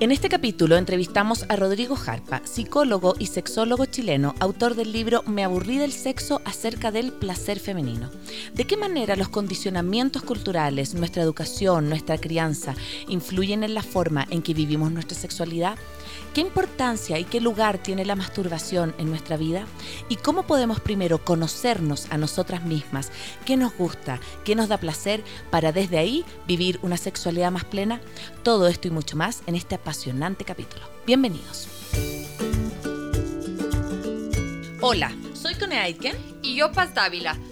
En este capítulo entrevistamos a Rodrigo Jarpa, psicólogo y sexólogo chileno, autor del libro Me aburrí del sexo acerca del placer femenino. ¿De qué manera los condicionamientos culturales, nuestra educación, nuestra crianza influyen en la forma en que vivimos nuestra sexualidad? ¿Qué importancia y qué lugar tiene la masturbación en nuestra vida? ¿Y cómo podemos primero conocernos a nosotras mismas? ¿Qué nos gusta? ¿Qué nos da placer para desde ahí vivir una sexualidad más plena? Todo esto y mucho más en este apasionante capítulo. Bienvenidos. Hola, soy Cone Aitken y yo Paz Dávila.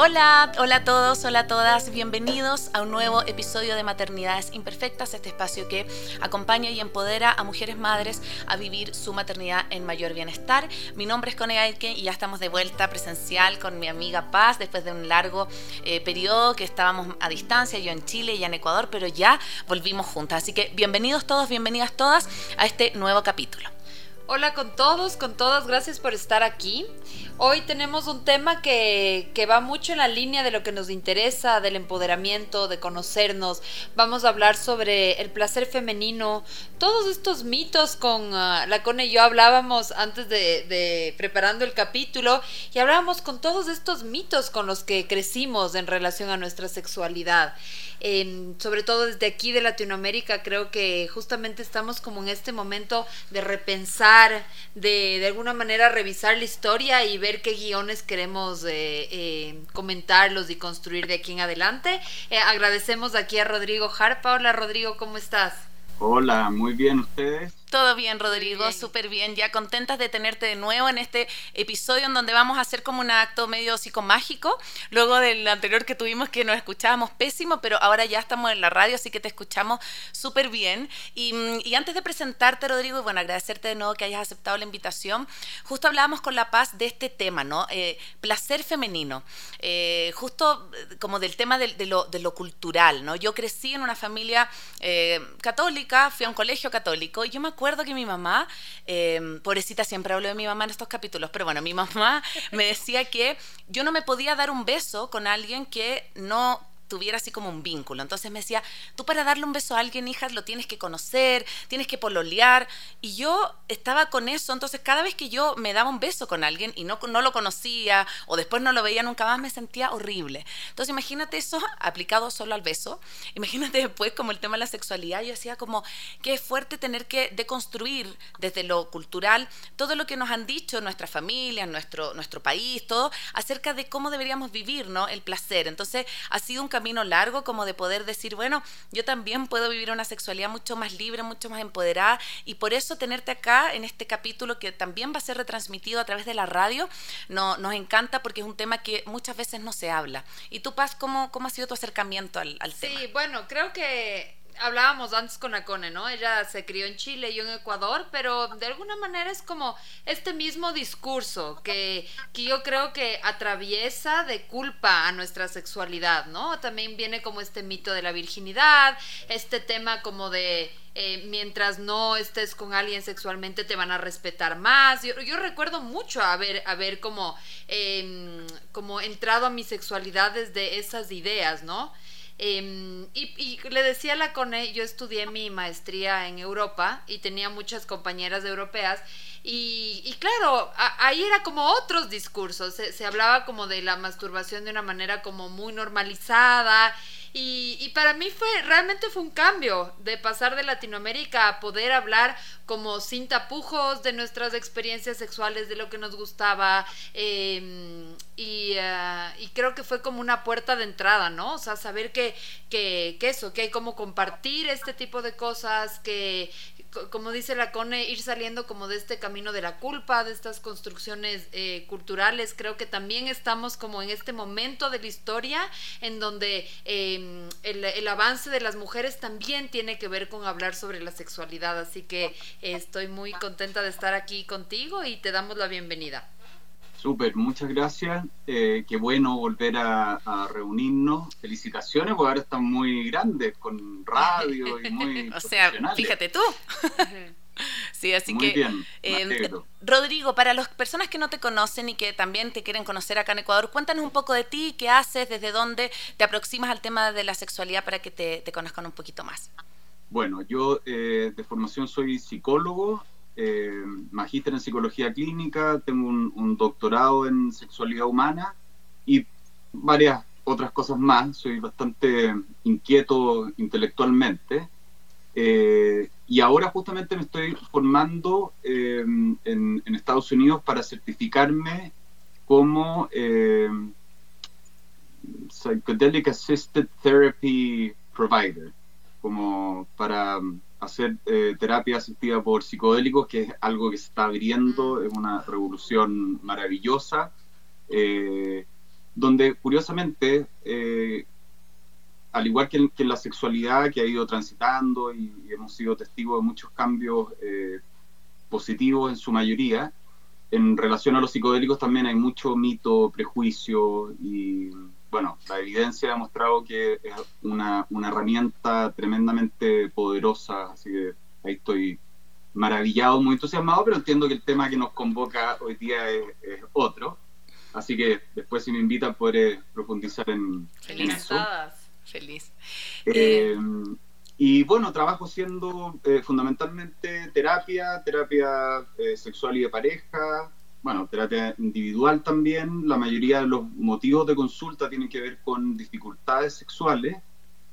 Hola, hola a todos, hola a todas, bienvenidos a un nuevo episodio de Maternidades Imperfectas, este espacio que acompaña y empodera a mujeres madres a vivir su maternidad en mayor bienestar. Mi nombre es Cone Aitken y ya estamos de vuelta presencial con mi amiga Paz después de un largo eh, periodo que estábamos a distancia, yo en Chile y en Ecuador, pero ya volvimos juntas. Así que bienvenidos todos, bienvenidas todas a este nuevo capítulo. Hola con todos, con todas, gracias por estar aquí. Hoy tenemos un tema que, que, va mucho en la línea de lo que nos interesa, del empoderamiento, de conocernos. Vamos a hablar sobre el placer femenino, todos estos mitos con ah, la Cone y yo hablábamos antes de, de, preparando el capítulo y hablábamos con todos estos mitos con los que crecimos en relación a nuestra sexualidad. sobre todo desde aquí de Latinoamérica, creo que justamente estamos como en este momento de repensar, de de alguna manera revisar la historia y ver qué guiones queremos eh, eh, comentarlos y construir de aquí en adelante. Eh, agradecemos aquí a Rodrigo Harpa. Hola Rodrigo, ¿cómo estás? Hola, muy bien, ¿ustedes? Todo bien, Rodrigo, súper bien. Ya contentas de tenerte de nuevo en este episodio en donde vamos a hacer como un acto medio psicomágico, luego del anterior que tuvimos que nos escuchábamos pésimo, pero ahora ya estamos en la radio, así que te escuchamos súper bien. Y, y, antes de presentarte, Rodrigo, y bueno, agradecerte de nuevo que hayas aceptado la invitación, justo hablábamos con La Paz de este tema, ¿no? Eh, placer femenino, eh, justo eh, como del tema de, de, lo, de, lo, cultural, ¿no? Yo crecí en una familia católica, fui a un colegio católico, y yo me acuerdo que mi mamá, eh, pobrecita, siempre hablo de mi mamá en estos capítulos, pero bueno, mi mamá me decía que yo no me podía dar un beso con alguien que no tuviera así como un vínculo. Entonces me decía, tú para darle un beso a alguien, hija, lo tienes que conocer, tienes que pololear. Y yo estaba con eso, entonces cada vez que yo me daba un beso con alguien y no, no lo conocía o después no lo veía nunca más, me sentía horrible. Entonces imagínate eso aplicado solo al beso. Imagínate después como el tema de la sexualidad, yo decía como, qué fuerte tener que deconstruir desde lo cultural todo lo que nos han dicho nuestras familias, nuestro, nuestro país, todo, acerca de cómo deberíamos vivir, ¿no? El placer. Entonces ha sido un camino largo como de poder decir, bueno, yo también puedo vivir una sexualidad mucho más libre, mucho más empoderada y por eso tenerte acá en este capítulo que también va a ser retransmitido a través de la radio, no, nos encanta porque es un tema que muchas veces no se habla. ¿Y tú, Paz, cómo, cómo ha sido tu acercamiento al, al tema? Sí, bueno, creo que hablábamos antes con Acone, ¿no? Ella se crió en Chile, yo en Ecuador, pero de alguna manera es como este mismo discurso que, que yo creo que atraviesa de culpa a nuestra sexualidad, ¿no? También viene como este mito de la virginidad, este tema como de eh, mientras no estés con alguien sexualmente te van a respetar más. Yo, yo recuerdo mucho haber, haber como, eh, como entrado a mi sexualidad desde esas ideas, ¿no? Eh, y, y, le decía a la Cone, yo estudié mi maestría en Europa y tenía muchas compañeras europeas y, claro, ahí era como otros discursos, se, se, hablaba como de la masturbación de una manera como muy normalizada y, y, para mí fue, realmente fue un cambio de pasar de Latinoamérica a poder hablar como sin tapujos de nuestras experiencias sexuales, de lo que nos gustaba. Eh, y, eh, y, creo que fue como una puerta de entrada, ¿no? O sea, saber que, que, que eso, que hay como compartir este tipo de cosas, que, como dice la Cone, ir saliendo como de este camino de la culpa, de estas construcciones eh, culturales. Creo que también estamos como en este momento de la historia en donde em, el, avance de las mujeres también tiene que ver con hablar sobre la sexualidad. Así que estoy muy contenta de estar aquí contigo y te damos la bienvenida. Súper, muchas gracias. Eh, qué bueno volver a, reunirnos. Felicitaciones, porque ahora están muy grandes con radio y muy. o sea, fíjate tú. sí, así que. Eh, Rodrigo, para las personas que no te conocen y que también te quieren conocer acá en Ecuador, cuéntanos un poco de ti, qué haces, desde dónde te aproximas al tema de la sexualidad para que te, conozcan un poquito más. Bueno, yo eh, de formación soy psicólogo, eh, magíster en psicología clínica, tengo un, doctorado en sexualidad humana y varias otras cosas más. Soy bastante inquieto intelectualmente. Eh, y ahora justamente me estoy formando eh, en, Estados Unidos para certificarme como Psychedelic Assisted Therapy Provider, como para hacer eh, terapia asistida por psicodélicos, que es algo que se está abriendo, mm. es una revolución maravillosa, eh, donde curiosamente, eh, al igual que en, la sexualidad que ha ido transitando y, hemos sido testigos de muchos cambios positivos en su mayoría, en relación a los psicodélicos también hay mucho mito, prejuicio y bueno, la evidencia ha mostrado que es una, herramienta tremendamente poderosa, así que ahí estoy maravillado, muy entusiasmado, pero entiendo que el tema que nos convoca hoy día es, otro. Así que después si me invitan podré profundizar en, Feliz. Feliz. Eh, y bueno, trabajo siendo eh, fundamentalmente terapia, terapia eh, sexual y de pareja, bueno, terapia individual también, la mayoría de los motivos de consulta tienen que ver con dificultades sexuales.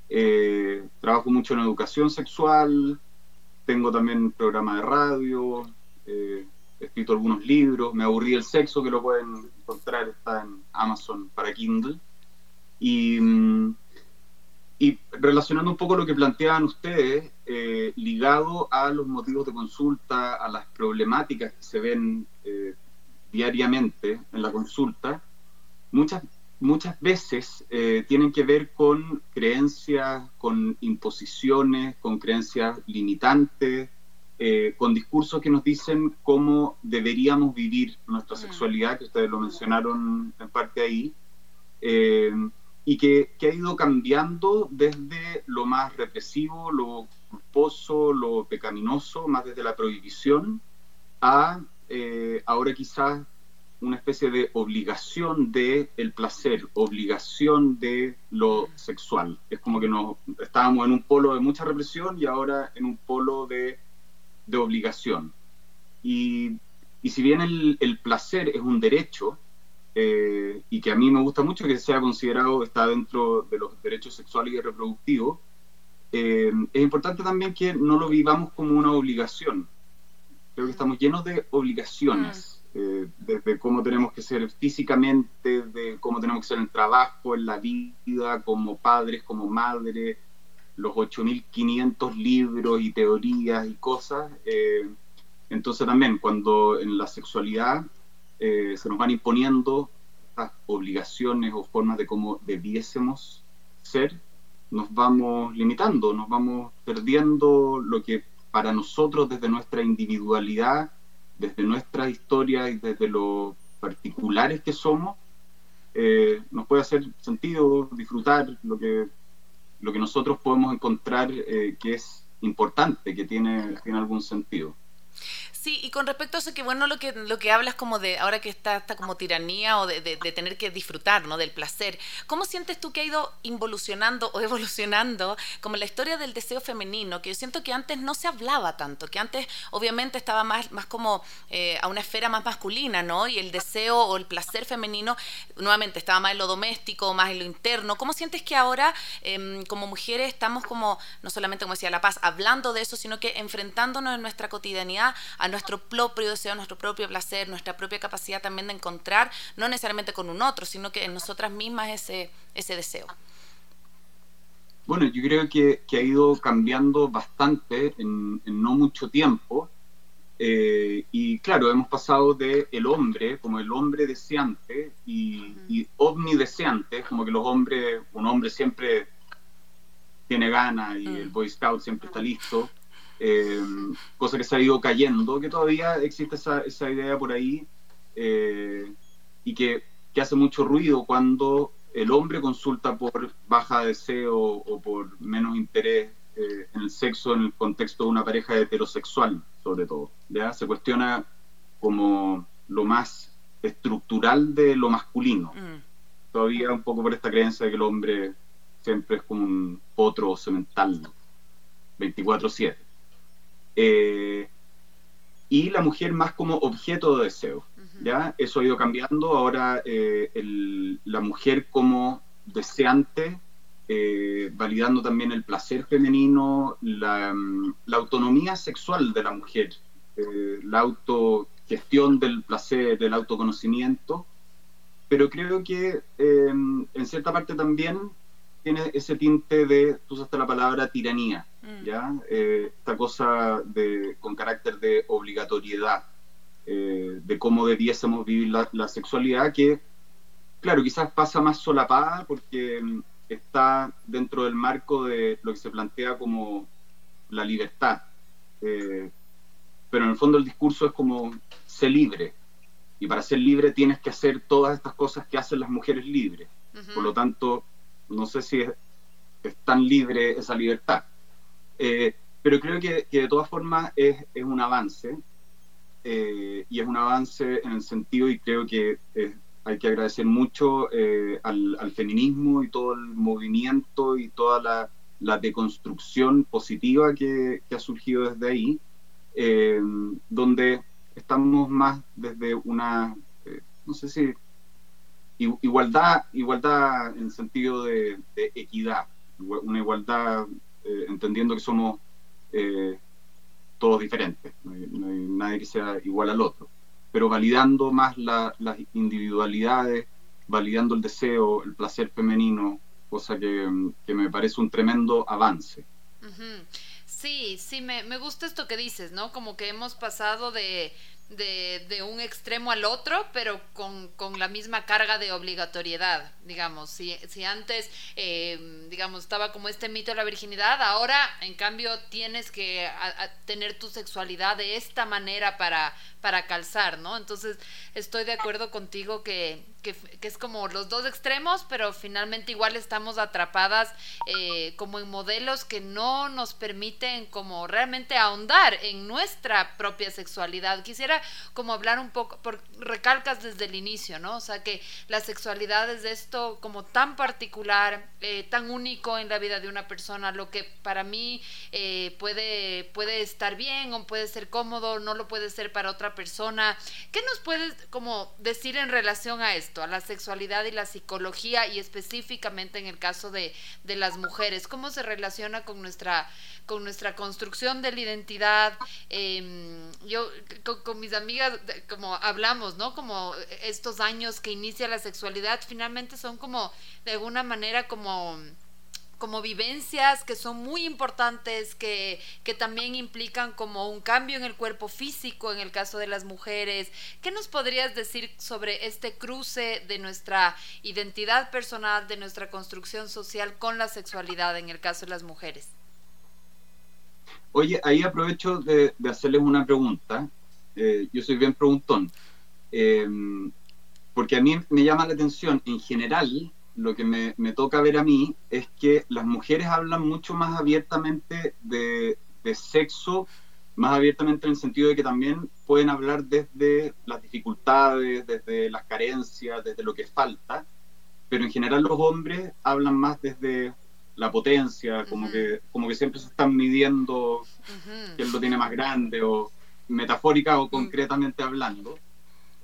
Eh, trabajo mucho en educación sexual, tengo también un programa de radio, eh, he escrito algunos libros, Me aburrí el sexo, que lo pueden encontrar, está en Amazon para Kindle. Y, mm, y relacionando un poco lo que planteaban ustedes, eh, ligado a los motivos de consulta, a las problemáticas que se ven diariamente en la consulta, muchas, muchas veces eh, tienen que ver con creencias, con imposiciones, con creencias limitantes, eh, con discursos que nos dicen cómo deberíamos vivir nuestra mm. sexualidad, que ustedes lo mencionaron en parte ahí, eh, y que, que, ha ido cambiando desde lo más represivo, lo culposo, lo pecaminoso, más desde la prohibición, a eh, ahora quizás una especie de obligación de el placer, obligación de lo sexual. Es como que nos estábamos en un polo de mucha represión y ahora en un polo de, de obligación. Y, y, si bien el, el, placer es un derecho, eh, y que a mí me gusta mucho que sea considerado, está dentro de los derechos sexuales y reproductivos, eh, es importante también que no lo vivamos como una obligación, Creo que estamos llenos de obligaciones, mm. eh, desde cómo tenemos que ser físicamente, de cómo tenemos que ser en el trabajo, en la vida, como padres, como madres, los 8.500 libros y teorías y cosas. Eh, entonces también cuando en la sexualidad eh, se nos van imponiendo estas obligaciones o formas de cómo debiésemos ser, nos vamos limitando, nos vamos perdiendo lo que para nosotros desde nuestra individualidad, desde nuestra historia y desde lo particulares que somos, eh, nos puede hacer sentido disfrutar lo que, lo que nosotros podemos encontrar eh, que es importante, que tiene, tiene algún sentido. Sí, y con respecto a eso, que bueno, lo que, lo que hablas como de ahora que está esta como tiranía o de, tener que disfrutar, ¿no? Del placer. ¿Cómo sientes tú que ha ido involucionando o evolucionando como la historia del deseo femenino? Que yo siento que antes no se hablaba tanto, que antes obviamente estaba más, más como eh, a una esfera más masculina, ¿no? Y el deseo o el placer femenino nuevamente estaba más en lo doméstico, más en lo interno. ¿Cómo sientes que ahora em, como mujeres estamos como, no solamente como decía La Paz, hablando de eso, sino que enfrentándonos en nuestra cotidianidad a nuestro propio deseo, nuestro propio placer, nuestra propia capacidad también de encontrar, no necesariamente con un otro, sino que en nosotras mismas ese, ese deseo. Bueno, yo creo que, ha ido cambiando bastante en, no mucho tiempo. Eh, y claro, hemos pasado de el hombre como el hombre deseante y, omnideseante, como que los hombres, un hombre siempre tiene ganas y el mm. Boy Scout siempre está listo, eh, cosa que se ha ido cayendo, que todavía existe esa, esa idea por ahí eh, y que, que hace mucho ruido cuando el hombre consulta por baja deseo o por menos interés eh, en el sexo en el contexto de una pareja heterosexual, sobre todo. ¿ya? Se cuestiona como lo más estructural de lo masculino. Mm. Todavía un poco por esta creencia de que el hombre siempre es como un potro semental, 24-7. Eh, y la mujer más como objeto de deseo. ¿ya? Eso ha ido cambiando. Ahora eh, la mujer como deseante, eh, validando también el placer femenino, la, mm, autonomía sexual de la mujer, eh, la autogestión del placer, del autoconocimiento. Pero creo que en cierta parte también tiene ese tinte de, tú usaste la palabra tiranía, mm. ¿ya? esta cosa de, con carácter de obligatoriedad eh, de cómo debiésemos vivir la, sexualidad, que, claro, quizás pasa más solapada porque mm, está dentro del marco de lo que se plantea como la libertad. Eh, pero en el fondo el discurso es como ser libre. Y para ser libre tienes que hacer todas estas cosas que hacen las mujeres libres. Por lo tanto, no sé si es, tan libre esa libertad. Eh, pero creo que, de todas formas es, un avance eh, y es un avance en el sentido y creo que hay que agradecer mucho eh, al, feminismo y todo el movimiento y toda la, la deconstrucción positiva que, ha surgido desde ahí, donde estamos más desde una, no sé si, igualdad, igualdad en sentido de, de equidad, una igualdad entendiendo que somos todos diferentes, no hay, nadie que sea igual al otro, pero validando más las individualidades, validando el deseo, el placer femenino, cosa que, me parece un tremendo avance. Sí, sí, me, me gusta esto que dices, ¿no? Como que hemos pasado de de, de, un extremo al otro, pero con, con, la misma carga de obligatoriedad, digamos. Si, si antes, eh, digamos, estaba como este mito de la virginidad, ahora, en cambio, tienes que tener tu sexualidad de esta manera para, para calzar, ¿no? Entonces, estoy de acuerdo contigo que, que, es como los dos extremos, pero finalmente igual estamos atrapadas eh, como en modelos que no nos permiten como realmente ahondar en nuestra propia sexualidad. Quisiera como hablar un poco, por, recalcas desde el inicio, ¿no? O sea, que la sexualidad es esto como tan particular, eh, tan único en la vida de una persona, lo que para mí eh, puede, puede estar bien o puede ser cómodo, no lo puede ser para otra persona. ¿Qué nos puedes como decir en relación a esto? A la sexualidad y la psicología y específicamente en el caso de, las mujeres, cómo se relaciona con nuestra, con nuestra construcción de la identidad. Em, yo con, mis amigas, como hablamos, ¿no? Como estos años que inicia la sexualidad, finalmente son como, de alguna manera, como como vivencias que son muy importantes, que, que, también implican como un cambio en el cuerpo físico en el caso de las mujeres. ¿Qué nos podrías decir sobre este cruce de nuestra identidad personal, de nuestra construcción social con la sexualidad en el caso de las mujeres? Oye, ahí aprovecho de, hacerles una pregunta. Eh, yo soy bien preguntón. Eh, porque a mí me llama la atención en general lo que me, toca ver a mí es que las mujeres hablan mucho más abiertamente de, sexo, más abiertamente en el sentido de que también pueden hablar desde las dificultades, desde las carencias, desde lo que falta, pero en general los hombres hablan más desde la potencia, como, que, como que siempre se están midiendo quién lo tiene más grande, o metafórica o mm. concretamente hablando.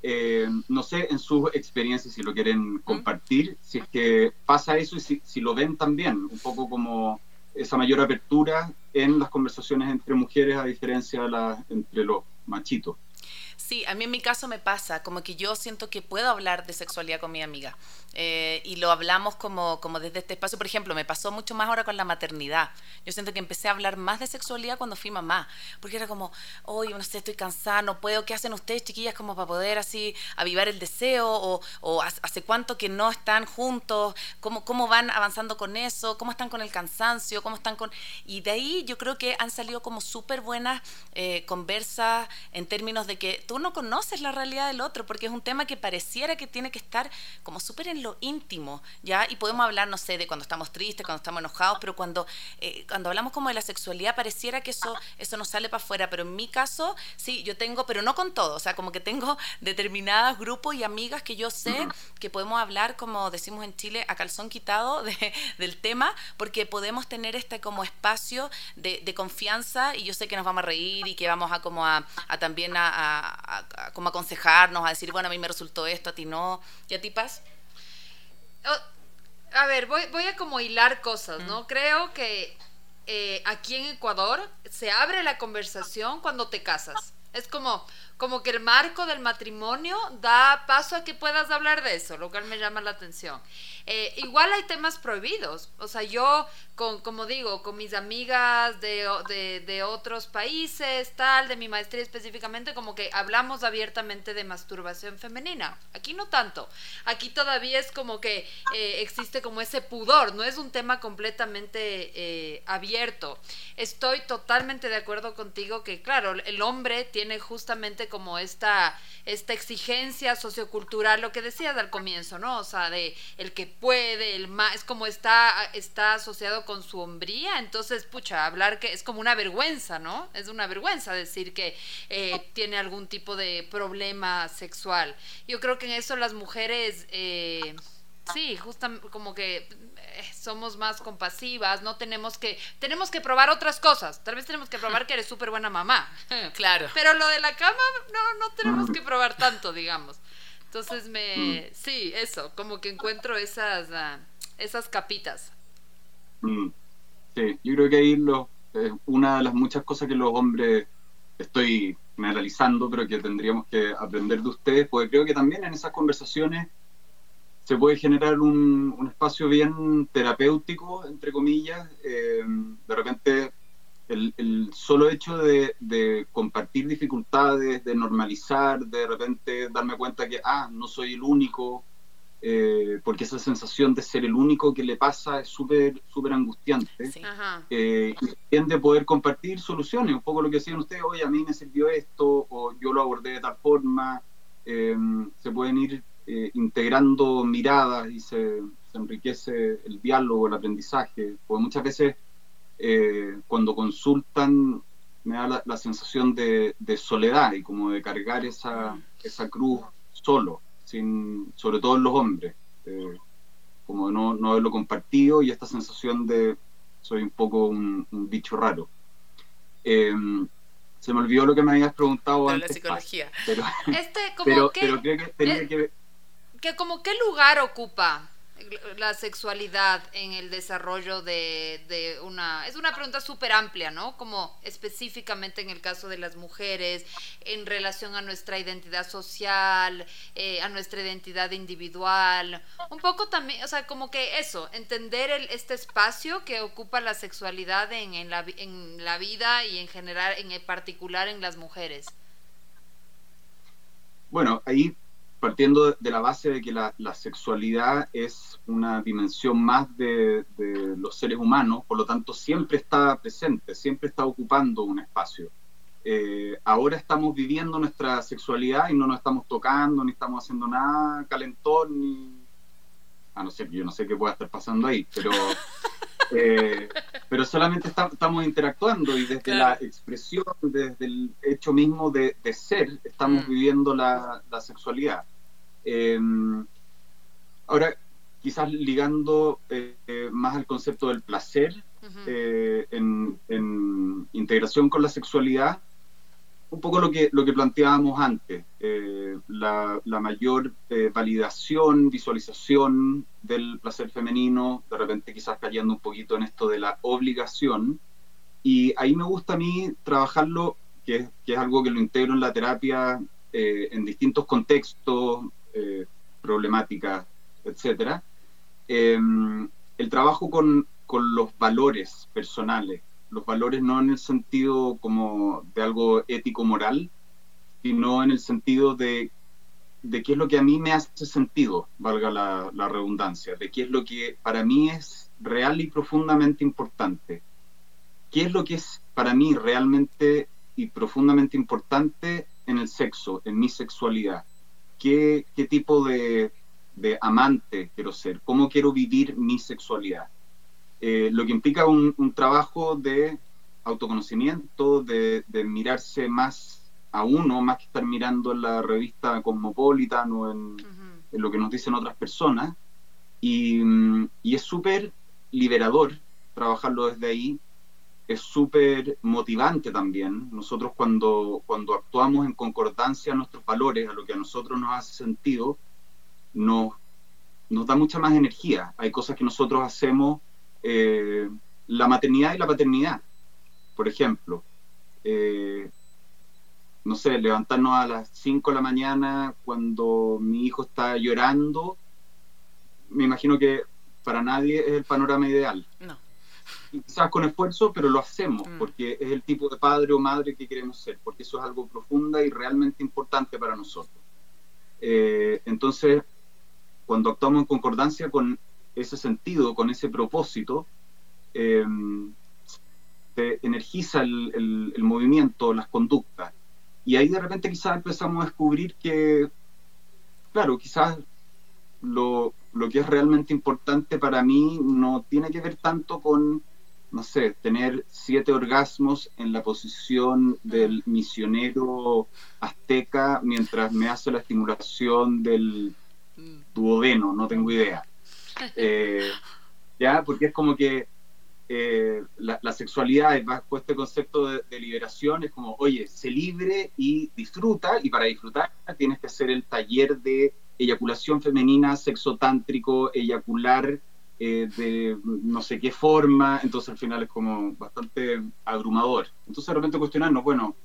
Eh, no sé, en sus experiencias, si lo quieren compartir, si es que pasa eso y si, lo ven también, un poco como esa mayor apertura en las conversaciones entre mujeres a diferencia de las entre los machito. Sí, a mí en mi caso me pasa, como que yo siento que puedo hablar de sexualidad con mi amiga eh, y lo hablamos como, como desde este espacio. Por ejemplo, me pasó mucho más ahora con la maternidad. Yo siento que empecé a hablar más de sexualidad cuando fui mamá, porque era como, oye, no sé, estoy cansada, no puedo, ¿qué hacen ustedes, chiquillas, como para poder así avivar el deseo? ¿O, o hace cuánto que no están juntos? ¿Cómo, ¿Cómo van avanzando con eso? ¿Cómo están con el cansancio? ¿Cómo están con...? Y de ahí yo creo que han salido como súper buenas eh, conversas en términos de que tú no conoces la realidad del otro, porque es un tema que pareciera que tiene que estar como súper en lo íntimo, ¿ya? Y podemos hablar, no sé, de cuando estamos tristes, cuando estamos enojados, pero cuando, eh, cuando hablamos como de la sexualidad, pareciera que eso, eso nos sale para afuera, pero en mi caso, sí, yo tengo, pero no con todo, o sea, como que tengo determinados grupos y amigas que yo sé que podemos hablar, como decimos en Chile, a calzón quitado de, del tema, porque podemos tener este como espacio de, de, confianza y yo sé que nos vamos a reír y que vamos a como a, a también a, como aconsejarnos, a decir, bueno, a mí me resultó esto, a ti no. ¿Y a ti, Paz? Oh, a ver, voy, voy a como hilar cosas, ¿no? Mm. Creo que eh, aquí en Ecuador se abre la conversación cuando te casas. Es como, como que el marco del matrimonio da paso a que puedas hablar de eso, lo cual me llama la atención. Eh, igual hay temas prohibidos, o sea, yo, con, como digo, con mis amigas de, de, otros países, tal, de mi maestría específicamente, como que hablamos abiertamente de masturbación femenina. Aquí no tanto, aquí todavía es como que eh, existe como ese pudor, no es un tema completamente eh, abierto. Estoy totalmente de acuerdo contigo que, claro, el hombre tiene justamente como esta, esta exigencia sociocultural, lo que decías al comienzo, ¿no? O sea, de el que puede, el más, es como está, está asociado con su hombría, entonces, pucha, hablar que es como una vergüenza, ¿no? Es una vergüenza decir que eh, tiene algún tipo de problema sexual. Yo creo que en eso las mujeres, eh, sí, justamente como que eh, somos más compasivas, no tenemos que, tenemos que probar otras cosas, tal vez tenemos que probar que eres súper buena mamá. Claro. Pero lo de la cama, no, no tenemos que probar tanto, digamos. Entonces me, mm. sí, eso, como que encuentro esas, ah, esas capitas. Mm. Sí, yo creo que ahí lo, una de las muchas cosas que los hombres estoy analizando, pero que tendríamos que aprender de ustedes, porque creo que también en esas conversaciones se puede generar un, un espacio bien terapéutico, entre comillas. Eh, de repente el, solo hecho de, compartir dificultades, de normalizar, de repente darme cuenta que, ah, no soy el único, eh, porque esa sensación de ser el único que le pasa es súper súper angustiante. Eh, y también de poder compartir soluciones, un poco lo que decían ustedes, oye, a mí me sirvió esto, o yo lo abordé de tal forma, eh, se pueden ir integrando miradas y se, se enriquece el diálogo, el aprendizaje, porque muchas veces eh, cuando consultan me da la, sensación de, soledad y como de cargar esa, esa cruz solo, sin, sobre todo en los hombres, eh, como de no, no haberlo compartido y esta sensación de soy un poco un, bicho raro. Eh, se me olvidó lo que me habías preguntado antes. La psicología. Pero, este, como que, creo que tenía que, que como qué lugar ocupa la sexualidad en el desarrollo de, una... Es una pregunta súper amplia, ¿no? Como específicamente en el caso de las mujeres, en relación a nuestra identidad social, eh, a nuestra identidad individual. Un poco también, o sea, como que eso, entender el, este espacio que ocupa la sexualidad en, en, la, en la vida y en general, en particular en las mujeres. Bueno, ahí partiendo de la base de que la, sexualidad es una dimensión más de, los seres humanos, por lo tanto siempre está presente, siempre está ocupando un espacio. Eh, ahora estamos viviendo nuestra sexualidad y no nos estamos tocando, ni estamos haciendo nada calentón, ni... A no ser, yo no sé qué pueda estar pasando ahí, pero... Eh, pero solamente estamos interactuando y desde la expresión, desde el hecho mismo de, ser, estamos mm. viviendo la, sexualidad. Em, ahora, quizás ligando eh, más al concepto del placer eh, en, integración con la sexualidad, un poco lo que, lo que planteábamos antes, eh, la, mayor validación, visualización del placer femenino, de repente quizás cayendo un poquito en esto de la obligación, y ahí me gusta a mí trabajarlo que, es algo que lo integro en la terapia eh, en distintos contextos, eh, problemáticas, etcétera. Em, el trabajo con, con los valores personales, los valores no en el sentido como de algo ético-moral, sino en el sentido de, de qué es lo que a mí me hace sentido, valga la, la, redundancia, de qué es lo que para mí es real y profundamente importante. ¿Qué es lo que es para mí realmente y profundamente importante en el sexo, en mi sexualidad? ¿Qué, qué tipo de, de amante quiero ser? ¿Cómo quiero vivir mi sexualidad? Eh, lo que implica un, un, trabajo de autoconocimiento, de, de mirarse más a uno más que estar mirando en la revista Cosmopolitan o en, en lo que nos dicen otras personas. Y, y es súper liberador trabajarlo desde ahí, es súper motivante también. Nosotros cuando, cuando actuamos en concordancia a nuestros valores, a lo que a nosotros nos hace sentido, nos, nos da mucha más energía. Hay cosas que nosotros hacemos, eh, la maternidad y la paternidad, por ejemplo. Eh, no sé, levantarnos a las 5 de la mañana cuando mi hijo está llorando, me imagino que para nadie es el panorama ideal. No. Quizás con esfuerzo, pero lo hacemos mm. porque es el tipo de padre o madre que queremos ser, porque eso es algo profunda y realmente importante para nosotros. Eh, entonces, cuando actuamos en concordancia con ese sentido, con ese propósito, eh, se energiza el, el, el movimiento, las conductas y ahí de repente quizás empezamos a descubrir que, claro, quizás lo, lo que es realmente importante para mí no tiene que ver tanto con, no sé, tener siete orgasmos en la posición del misionero azteca mientras me hace la estimulación del duodeno, no tengo idea. Eh, ya, porque es como que eh, la, la, sexualidad bajo este concepto de, de, liberación es como, oye, se libre y disfruta, y para disfrutar tienes que hacer el taller de eyaculación femenina, sexo tántrico, eyacular eh, de no sé qué forma, entonces al final es como bastante abrumador. Entonces de repente cuestionarnos, bueno,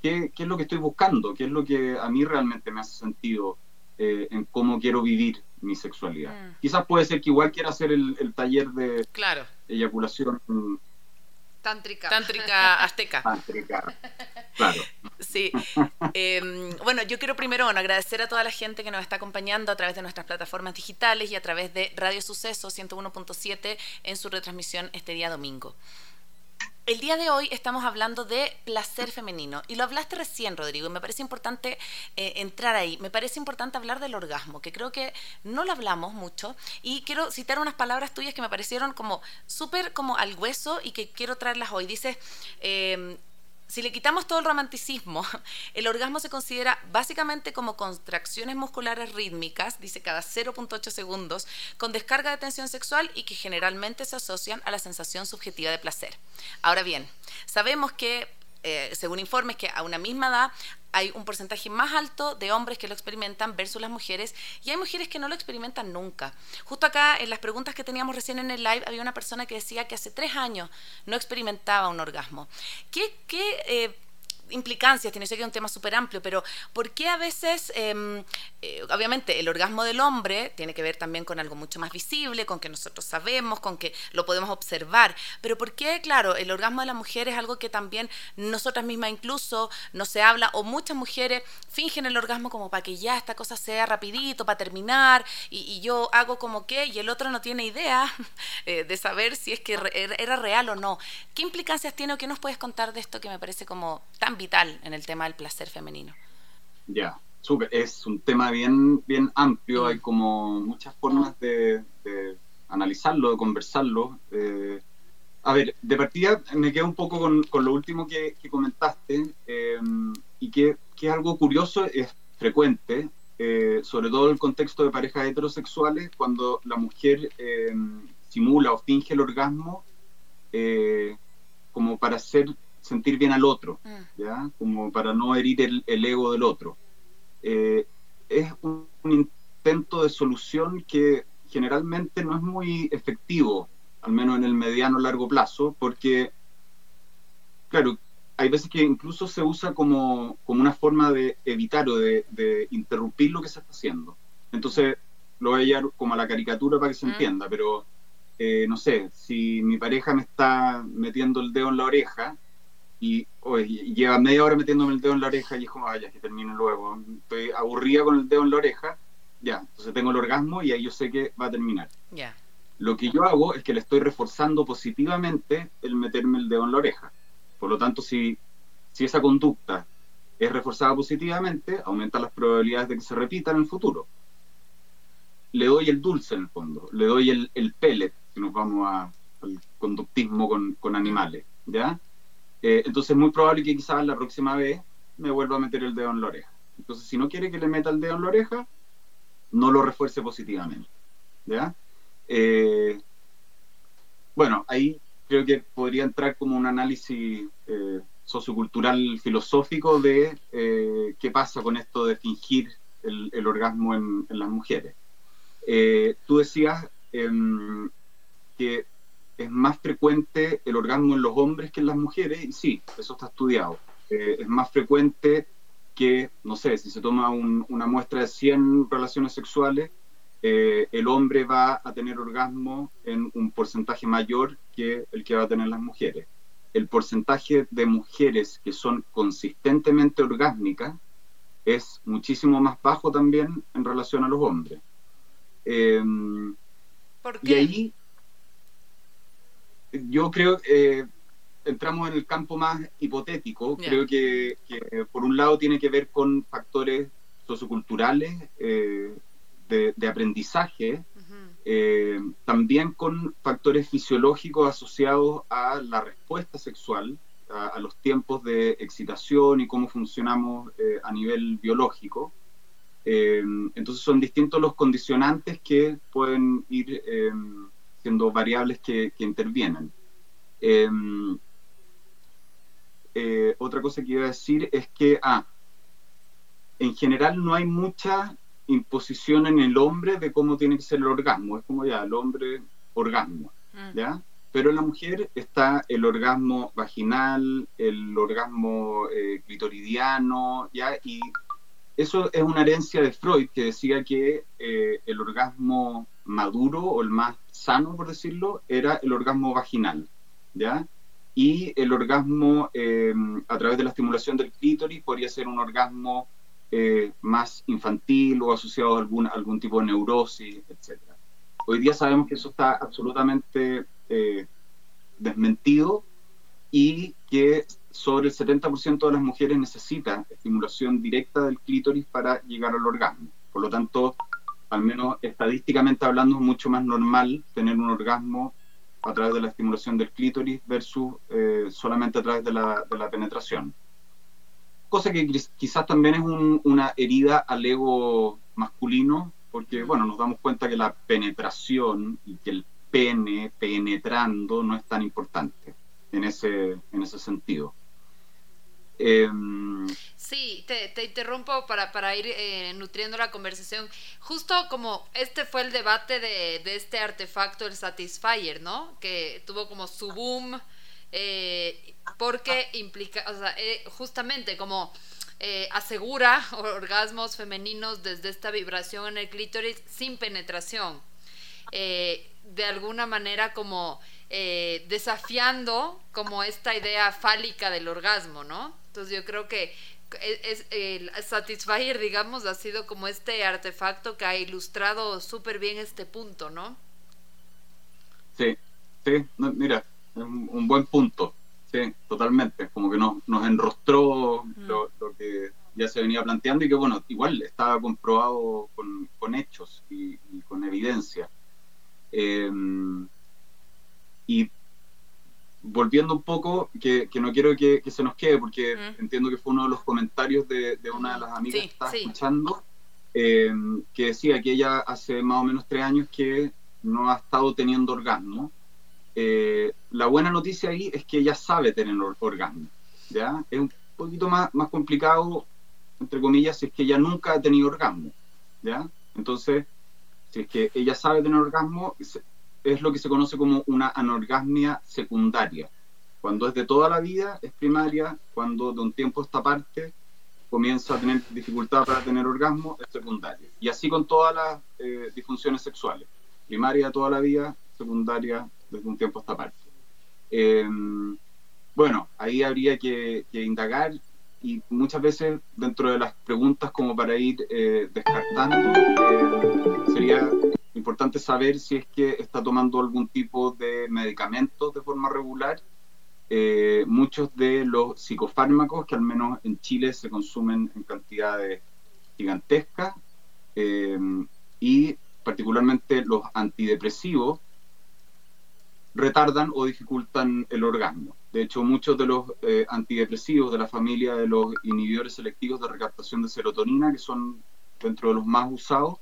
¿qué, ¿qué, es lo que estoy buscando? ¿Qué es lo que a mí realmente me hace sentido eh, en cómo quiero vivir mi sexualidad? Mm. Quizás puede ser que igual quiera hacer el, el taller de... Claro eyaculación tántrica. Tántrica azteca. Tántrica, claro. Sí. Eh, bueno, yo quiero primero bueno, agradecer a toda la gente que nos está acompañando a través de nuestras plataformas digitales y a través de Radio Suceso 101.7 en su retransmisión este día domingo. El día de hoy estamos hablando de placer femenino y lo hablaste recién, Rodrigo, y me parece importante eh, entrar ahí. Me parece importante hablar del orgasmo, que creo que no lo hablamos mucho y quiero citar unas palabras tuyas que me parecieron como súper como al hueso y que quiero traerlas hoy. Dices, eh, si le quitamos todo el romanticismo, el orgasmo se considera básicamente como contracciones musculares rítmicas, dice cada 0.8 segundos, con descarga de tensión sexual y que generalmente se asocian a la sensación subjetiva de placer. Ahora bien, sabemos que eh, según informes, que a una misma edad hay un porcentaje más alto de hombres que lo experimentan versus las mujeres y hay mujeres que no lo experimentan nunca. Justo acá en las preguntas que teníamos recién en el live había una persona que decía que hace tres años no experimentaba un orgasmo. ¿Qué, qué eh, implicancias tiene, sé que es un tema súper amplio, pero ¿por qué a veces, eh, eh, obviamente, el orgasmo del hombre tiene que ver también con algo mucho más visible, con que nosotros sabemos, con que lo podemos observar, pero ¿por qué, claro, el orgasmo de la mujer es algo que también nosotras mismas incluso no se habla, o muchas mujeres fingen el orgasmo como para que ya esta cosa sea rapidito, para terminar, y, yo hago como que, y el otro no tiene idea eh, de saber si es que era real o no. ¿Qué implicancias tiene o qué nos puedes contar de esto que me parece como tan vital en el tema del placer femenino. Ya, súper. Es un tema bien, bien amplio. Hay como muchas formas de, de analizarlo, de conversarlo. Eh, a ver, de partida me quedo un poco con, con lo último que, que comentaste eh, y que, que, es algo curioso, es frecuente, eh, sobre todo en el contexto de parejas heterosexuales, cuando la mujer eh, simula o finge el orgasmo eh, como para ser sentir bien al otro, mm. ¿ya? Como para no herir el, el ego del otro. Eh, es un, intento de solución que generalmente no es muy efectivo, al menos en el mediano largo plazo, porque, claro, hay veces que incluso se usa como, como una forma de evitar o de, de, interrumpir lo que se está haciendo. Entonces, lo voy a llevar como a la caricatura para que se mm. entienda, pero eh, no sé, si mi pareja me está metiendo el dedo en la oreja y lleva media hora metiéndome el dedo en la oreja y es como, vaya, que termine luego, estoy aburrida con el dedo en la oreja, ya, entonces tengo el orgasmo y ahí yo sé que va a terminar. Ya. Lo que yo hago es que le estoy reforzando positivamente el meterme el dedo en la oreja. Por lo tanto, si, si esa conducta es reforzada positivamente, aumenta las probabilidades de que se repita en el futuro. Le doy el dulce en el fondo, le doy el, el pellet, si nos vamos a, al conductismo con, con animales, ¿ya? Eh, entonces es muy probable que quizás la próxima vez me vuelva a meter el dedo en la oreja. Entonces, si no quiere que le meta el dedo en la oreja, no lo refuerce positivamente, ¿ya? Eh, bueno, ahí creo que podría entrar como un análisis eh, sociocultural filosófico de qué pasa con esto de fingir el, orgasmo en, las mujeres. Tú decías em, que es más frecuente el orgasmo en los hombres que en las mujeres, y sí, eso está estudiado. es más frecuente que, no sé, si se toma una muestra de 100 relaciones sexuales, eh, el hombre va a tener orgasmo en un porcentaje mayor que el que va a tener las mujeres. El porcentaje de mujeres que son consistentemente orgásmicas es muchísimo más bajo también en relación a los hombres. Em, ¿Por qué? Y ahí yo creo que eh, entramos en el campo más hipotético. Creo que, por un lado tiene que ver con factores socioculturales, eh, de, aprendizaje, eh, también con factores fisiológicos asociados a la respuesta sexual, a, los tiempos de excitación y cómo funcionamos eh, a nivel biológico. Eh, entonces son distintos los condicionantes que pueden ir siendo variables que, que intervienen. otra cosa que iba a decir es que, ah, en general no hay mucha imposición en el hombre de cómo tiene que ser el orgasmo. Es como ya, el hombre orgasmo, mm. ¿ya? Pero en la mujer está el orgasmo vaginal, el orgasmo eh, clitoridiano, ¿ya? Y eso es una herencia de Freud que decía que eh, el orgasmo maduro o el más sano, por decirlo, era el orgasmo vaginal, ¿ya? Y el orgasmo eh, a través de la estimulación del clítoris podría ser un orgasmo eh, más infantil o asociado a algún, algún tipo de neurosis, etc. Hoy día sabemos que eso está absolutamente eh, desmentido y que sobre el 70% de las mujeres necesita estimulación directa del clítoris para llegar al orgasmo. Por lo tanto, al menos estadísticamente hablando, es mucho más normal tener un orgasmo a través de la estimulación del clítoris versus eh, solamente a través de la, de la penetración cosa que quizás también es una herida al ego masculino, porque bueno, nos damos cuenta que la penetración y que el pene penetrando no es tan importante en ese, en ese sentido. Em, sí, te, interrumpo para, para ir eh, nutriendo la conversación. Justo como este fue el debate de, de este artefacto, el Satisfyer, ¿no? Que tuvo como su boom eh, porque implica, o sea, eh, justamente como asegura orgasmos femeninos desde esta vibración en el clítoris sin penetración. de alguna manera como desafiando como esta idea fálica del orgasmo, ¿no? Entonces yo creo que es, el Satisfyer, digamos, ha sido como este artefacto que ha ilustrado súper bien este punto, ¿no? Sí, sí, mira, un, un buen punto, sí, totalmente. Como que nos, nos enrostró mm. lo, que ya se venía planteando y que, bueno, igual estaba comprobado con, con hechos y, con evidencia. Em, y volviendo un poco, que, que no quiero que, que, se nos quede, porque mm. entiendo que fue uno de los comentarios de, de una de las amigas que está escuchando, em, que decía que ella hace más o menos tres años que no ha estado teniendo orgasmo eh, la buena noticia ahí es que ella sabe tener orgasmo. ¿ya? Es un poquito más, más complicado, entre comillas, si es que ella nunca ha tenido orgasmo. ¿ya? Entonces, si es que ella sabe tener orgasmo, es lo que se conoce como una anorgasmia secundaria. Cuando es de toda la vida es primaria, cuando de un tiempo a esta parte comienza a tener dificultad para tener orgasmo es secundaria. Y así con todas las eh, disfunciones sexuales. Primaria toda la vida, secundaria desde un tiempo a esta parte. Em, bueno, ahí habría que, indagar y muchas veces dentro de las preguntas como para ir eh, descartando, eh, sería importante saber si es que está tomando algún tipo de medicamentos de forma regular. Eh, muchos de los psicofármacos que al menos en Chile se consumen en cantidades gigantescas y particularmente los antidepresivos retardan o dificultan el orgasmo. De hecho, muchos de los eh, antidepresivos de la familia de los inhibidores selectivos de recaptación de serotonina, que son dentro de los más usados,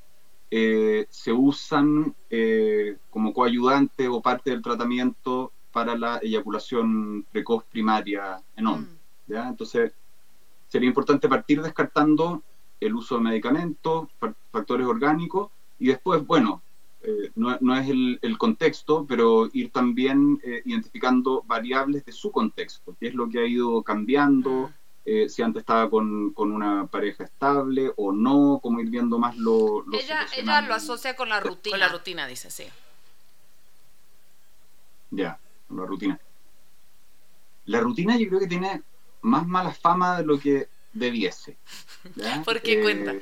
eh, se usan eh, como coayudante o parte del tratamiento para la eyaculación precoz primaria en hombres. Mm. Entonces, sería importante partir descartando el uso de medicamentos, factores orgánicos, y después, bueno, eh, no, es el, contexto, pero ir también eh, identificando variables de su contexto, qué es lo que ha ido cambiando, mm. Eh, si antes estaba con, una pareja estable o no, cómo ir viendo más lo... lo ella, ella lo asocia con la rutina. Con la rutina, dice, sí. Ya, con la rutina. La rutina yo creo que tiene más mala fama de lo que debiese. ¿Por qué cuenta?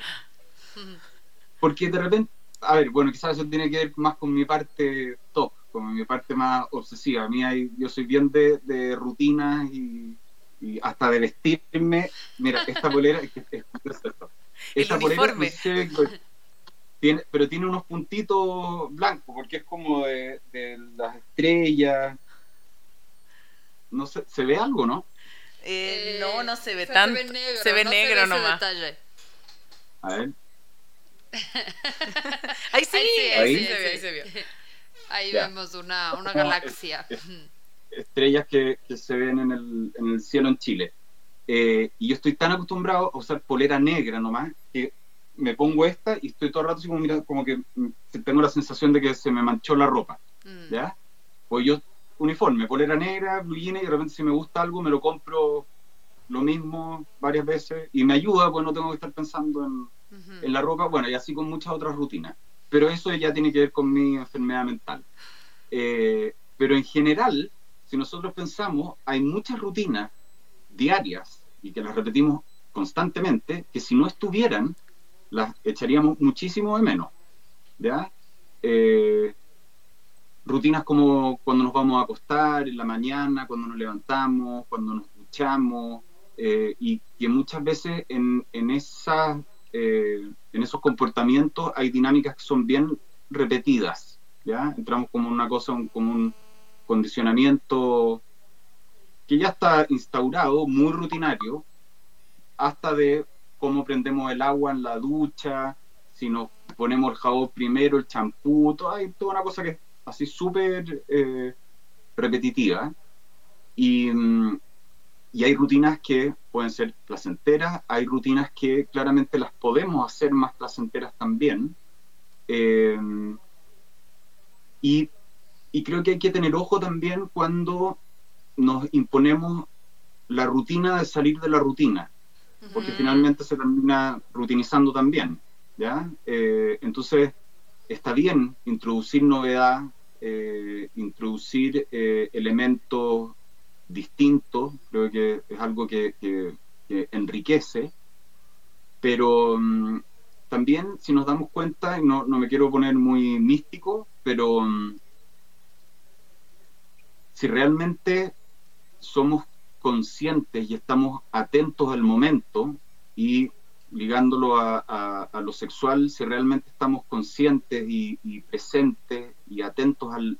Porque de repente a ver, bueno, quizás eso tiene que ver más con mi parte top, con mi parte más obsesiva. A mí hay, yo soy bien de, de rutinas y, hasta de vestirme. Mira, esta polera es, es, Esta polera tiene, pero tiene unos puntitos blancos porque es como de, las estrellas. No sé, ¿se ve algo, no? Eh, no, no se ve tanto. Se ve negro, se ve negro nomás. A ver. ahí sí, ahí, se ahí se vio. Ahí vemos una, una galaxia. Estrellas que, que, se ven en el, en el cielo en Chile. Eh, y yo estoy tan acostumbrado a usar polera negra nomás que me pongo esta y estoy todo el rato así como, mira, como que tengo la sensación de que se me manchó la ropa. Mm. ¿Ya? Pues yo, uniforme, polera negra, blue y de repente si me gusta algo me lo compro lo mismo varias veces y me ayuda, pues no tengo que estar pensando en, en la ropa, bueno, y así con muchas otras rutinas. Pero eso ya tiene que ver con mi enfermedad mental. Eh, pero en general, si nosotros pensamos, hay muchas rutinas diarias y que las repetimos constantemente, que si no estuvieran, las echaríamos muchísimo de menos. ¿ya? Eh, rutinas como cuando nos vamos a acostar en la mañana, cuando nos levantamos, cuando nos duchamos, eh, y que muchas veces en, en esas eh, en esos comportamientos hay dinámicas que son bien repetidas, ¿ya? Entramos como una cosa, como un condicionamiento que ya está instaurado, muy rutinario, hasta de cómo prendemos el agua en la ducha, si nos ponemos el jabón primero, el champú, todo, hay toda una cosa que es así súper eh, repetitiva. Y, mm, y hay rutinas que pueden ser placenteras, hay rutinas que claramente las podemos hacer más placenteras también. Eh, y, creo que hay que tener ojo también cuando nos imponemos la rutina de salir de la rutina, porque finalmente se termina rutinizando también. ¿ya? Eh, entonces, está bien introducir novedad, eh, introducir elementos distinto, creo que es algo que, enriquece, pero mm, también si nos damos cuenta, y no, me quiero poner muy místico, pero mm, si realmente somos conscientes y estamos atentos al momento y ligándolo a, lo sexual, si realmente estamos conscientes y, y, presentes y atentos al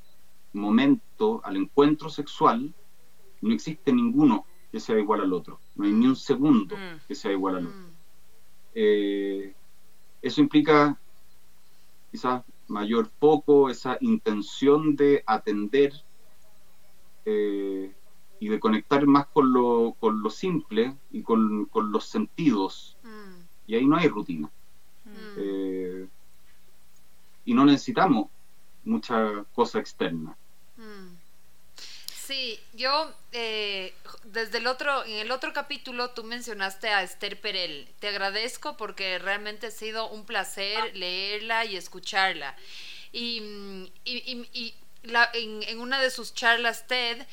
momento, al encuentro sexual, no existe ninguno que sea igual al otro, no hay ni un segundo mm. que sea igual al otro. Mm. Eh, eso implica quizás mayor foco, esa intención de atender eh, y de conectar más con lo, con lo simple y con, con los sentidos. Mm. Y ahí no hay rutina. Eh, y no necesitamos mucha cosa externa. Sí, yo eh, desde el otro, en el otro capítulo tú mencionaste a Esther Perel. Te agradezco porque realmente ha sido un placer leerla y escucharla. Y, y, en, una de sus charlas TED,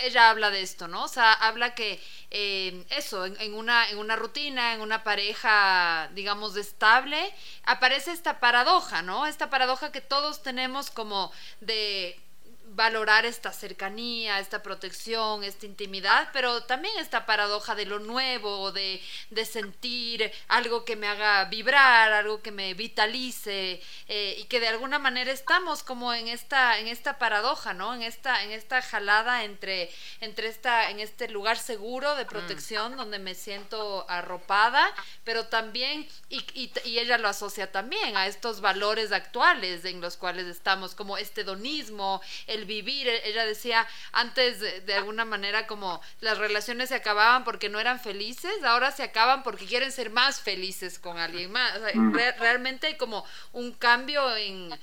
ella habla de esto, ¿no? O sea, habla que eh, eso, en, una, en una rutina, en una pareja, digamos, estable, aparece esta paradoja, ¿no? Esta paradoja que todos tenemos como de valorar esta cercanía, esta protección, esta intimidad, pero también esta paradoja de lo nuevo, de, de sentir algo que me haga vibrar, algo que me vitalice, eh, y que de alguna manera estamos como en esta, en esta paradoja, ¿no? En esta, en esta jalada entre, entre esta, en este lugar seguro de protección mm. donde me siento arropada, pero también, y, y, y ella lo asocia también a estos valores actuales en los cuales estamos, como este hedonismo, el vivir. E-, ella decía antes de, alguna manera como las relaciones se acababan porque no eran felices, ahora se acaban porque quieren ser más felices con alguien más. Mm. realmente hay como un cambio en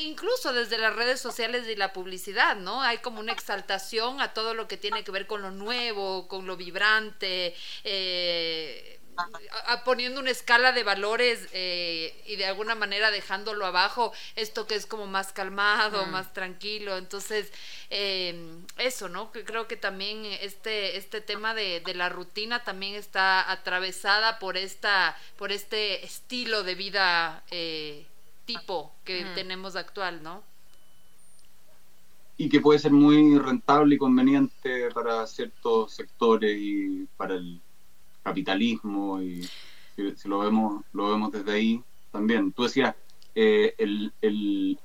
incluso desde las redes sociales y la publicidad, ¿no? Hay como una exaltación a todo lo que tiene que ver con lo nuevo, con lo vibrante, eh, poniendo una escala de valores eh, y de alguna manera dejándolo abajo, esto que es como más calmado, mm. más tranquilo. Entonces, em, eso, ¿no? creo que también este, este tema de, la rutina también está atravesada por, esta, por este estilo de vida eh, tipo que tenemos actual, ¿no? Y que puede ser muy rentable y conveniente para ciertos sectores y para el capitalismo y si, lo vemos lo vemos desde ahí también. Tú decías eh, el, el,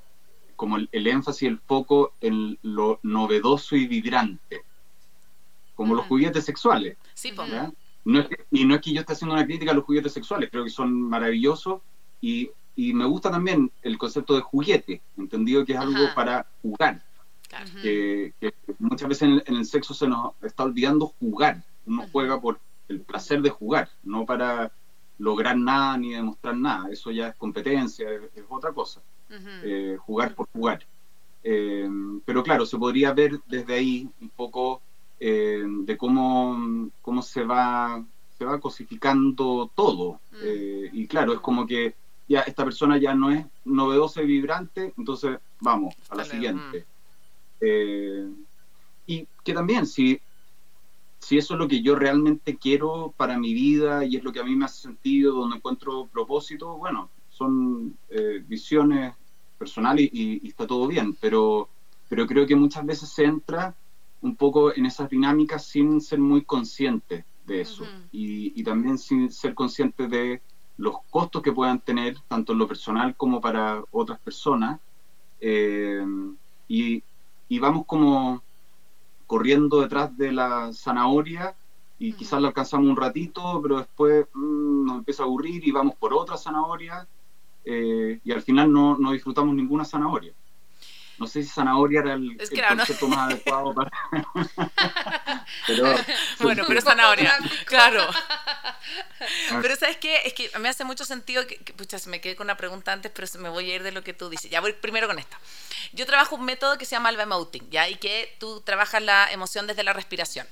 como el, énfasis, el foco en lo novedoso y vibrante, como los juguetes sexuales. Sí, no es y no es que yo esté haciendo una crítica a los juguetes sexuales, creo que son maravillosos y, y me gusta también el concepto de juguete, entendido que es algo para jugar. Que, muchas veces en el, sexo se nos está olvidando jugar. Uno juega por el placer de jugar, no para lograr nada ni demostrar nada. Eso ya es competencia, es, otra cosa. Eh, jugar por jugar. Eh, pero claro, se podría ver desde ahí un poco eh, de cómo, cómo se va se va cosificando todo. Mm. y claro, es como que ya esta persona ya no es novedosa y vibrante, entonces vamos a la siguiente. Mm. y que también, si si eso es lo que yo realmente quiero para mi vida y es lo que a mí me hace sentido, donde encuentro propósito, bueno, son eh, visiones personales y, está todo bien, pero, pero creo que muchas veces se entra un poco en esas dinámicas sin ser muy consciente de eso y, también sin ser consciente de los costos que puedan tener, tanto en lo personal como para otras personas. Eh, y, y vamos como corriendo detrás de la zanahoria y quizás la alcanzamos un ratito, pero después mm, nos empieza a aburrir y vamos por otra zanahoria eh, y al final no, no disfrutamos ninguna zanahoria. No sé si zanahoria era el, concepto más adecuado para. bueno, pero zanahoria, claro. pero ¿sabes qué? Es que me hace mucho sentido que, pucha, me quedé con una pregunta antes, pero me voy a ir de lo que tú dices. Ya voy primero con esta. Yo trabajo un método que se llama Alba Emoting, ¿ya? Y que tú trabajas la emoción desde la respiración.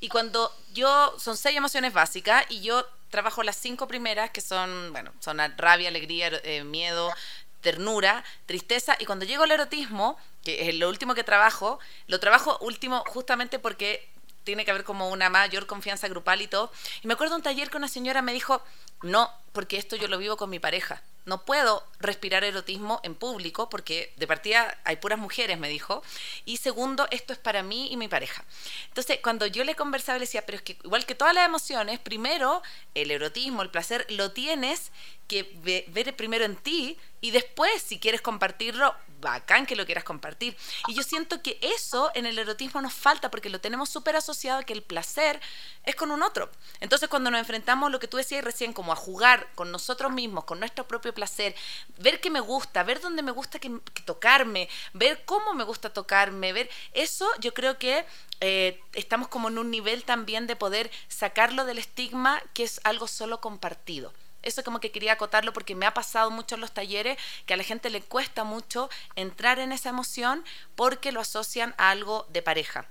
Y cuando yo, son seis emociones básicas y yo trabajo las cinco primeras, que son, bueno, son rabia, alegría, eh, miedo, ternura, tristeza, y cuando llego al erotismo, que es lo último que trabajo, lo trabajo último justamente porque tiene que haber como una mayor confianza grupal y todo. Y me acuerdo un taller que una señora me dijo, no, porque esto yo lo vivo con mi pareja. No puedo respirar erotismo en público porque de partida hay puras mujeres, me dijo. Y segundo, esto es para mí y mi pareja. Entonces, cuando yo le conversaba, le decía, pero es que igual que todas las emociones, primero el erotismo, el placer, lo tienes que ver primero en ti y después, si quieres compartirlo, bacán que lo quieras compartir. Y yo siento que eso en el erotismo nos falta porque lo tenemos súper asociado a que el placer es con un otro. Entonces, cuando nos enfrentamos, lo que tú decías recién, como a jugar con nosotros mismos, con nuestro propio placer, ver qué me gusta, ver dónde me gusta que, tocarme, ver cómo me gusta tocarme, ver eso, yo creo que eh, estamos como en un nivel también de poder sacarlo del estigma que es algo solo compartido. Eso como que quería acotarlo porque me ha pasado mucho en los talleres que a la gente le cuesta mucho entrar en esa emoción porque lo asocian a algo de pareja.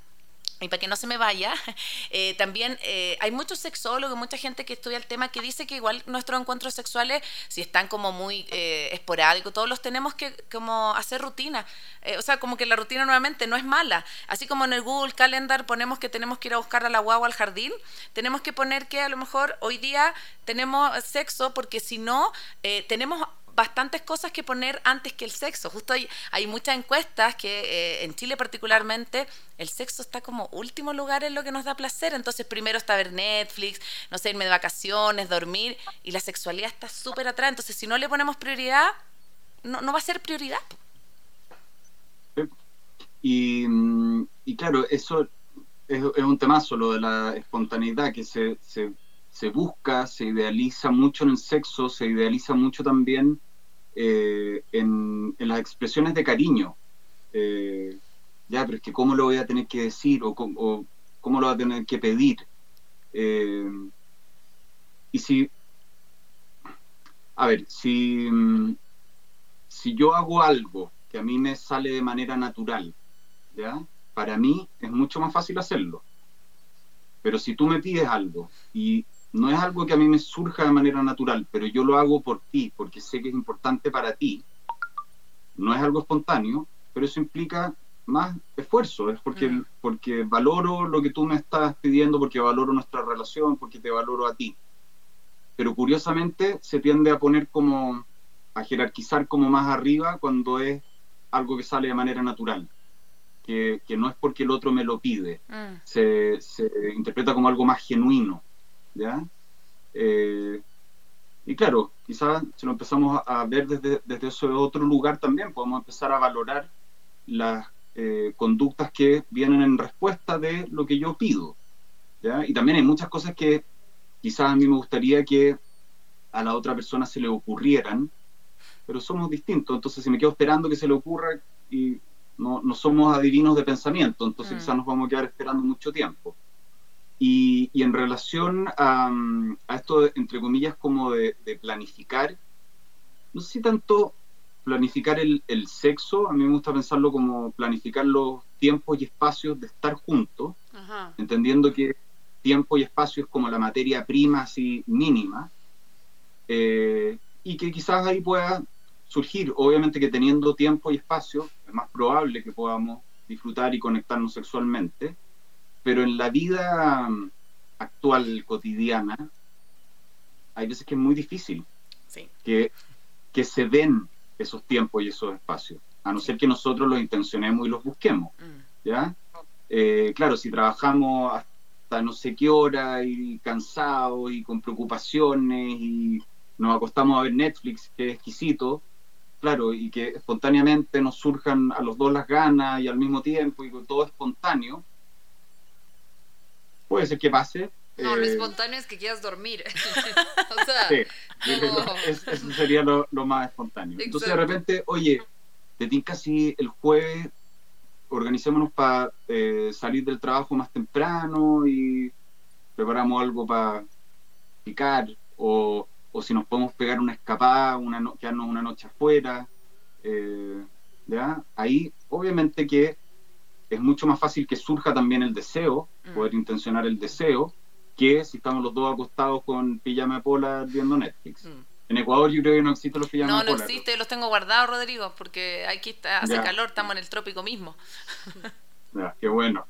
Y para que no se me vaya, eh, también eh, hay muchos sexólogos, mucha gente que estudia el tema que dice que igual nuestros encuentros sexuales, si están como muy eh, esporádicos, todos los tenemos que como hacer rutina. o sea, como que la rutina nuevamente no es mala. Así como en el Google Calendar ponemos que tenemos que ir a buscar a la guagua al jardín, tenemos que poner que a lo mejor hoy día tenemos sexo porque si no, tenemos bastantes cosas que poner antes que el sexo. Justo hay, hay muchas encuestas que eh, en Chile particularmente el sexo está como último lugar en lo que nos da placer. Entonces primero está ver Netflix, no sé, irme de vacaciones, dormir y la sexualidad está súper atrás. Entonces si no le ponemos prioridad, no, no va a ser prioridad. Y, y claro, eso es, un tema solo de la espontaneidad que se, se, se busca, se idealiza mucho en el sexo, se idealiza mucho también eh, en, las expresiones de cariño. Eh, ya, pero es que cómo lo voy a tener que decir o, cómo lo voy a tener que pedir. Eh, y si, a ver, si, si yo hago algo que a mí me sale de manera natural, ¿ya? Para mí es mucho más fácil hacerlo. Pero si tú me pides algo y no es algo que a mí me surja de manera natural, pero yo lo hago por ti, porque sé que es importante para ti. No es algo espontáneo, pero eso implica más esfuerzo, es porque, mm. porque valoro lo que tú me estás pidiendo, porque valoro nuestra relación, porque te valoro a ti. Pero curiosamente se tiende a poner como, a jerarquizar como más arriba cuando es algo que sale de manera natural, que, que no es porque el otro me lo pide, mm. se, se interpreta como algo más genuino. ¿Ya? Eh, y claro, quizás si lo empezamos a ver desde, desde ese otro lugar también, podemos empezar a valorar las eh, conductas que vienen en respuesta de lo que yo pido. ¿ya? Y también hay muchas cosas que quizás a mí me gustaría que a la otra persona se le ocurrieran, pero somos distintos. Entonces, si me quedo esperando que se le ocurra y no, no somos adivinos de pensamiento, entonces mm. quizás nos vamos a quedar esperando mucho tiempo. Y, en relación a, esto, entre comillas, como de, planificar, no sé si tanto planificar el, sexo, a mí me gusta pensarlo como planificar los tiempos y espacios de estar juntos, entendiendo que tiempo y espacio es como la materia prima así mínima, eh, y que quizás ahí pueda surgir, obviamente que teniendo tiempo y espacio, es más probable que podamos disfrutar y conectarnos sexualmente, pero en la vida mm, actual, cotidiana, hay veces que es muy difícil que, que se den esos tiempos y esos espacios, a no ser que nosotros los intencionemos y los busquemos. Mm. ¿ya? Eh, claro, si trabajamos hasta no sé qué hora y cansados y con preocupaciones y nos acostamos a ver Netflix, que es exquisito, claro, y que espontáneamente nos surjan a los dos las ganas y al mismo tiempo y todo espontáneo, puede ser que pase. No, lo eh, espontáneo es que quieras dormir. o sea, eso sería lo, más espontáneo. Entonces de repente, oye, te tinca si el jueves organizémonos para eh, salir del trabajo más temprano y preparamos algo para picar o, o, si nos podemos pegar una escapada, una quedarnos una noche afuera. Eh, ¿ya? Ahí obviamente que es mucho más fácil que surja también el deseo, mm. poder intencionar el deseo, que si estamos los dos acostados con pijama polar viendo Netflix. Mm. En Ecuador yo creo que no existen los pijamas No, no existe, los tengo guardados, Rodrigo, porque aquí está, hace calor, estamos en el trópico mismo. ya, qué bueno.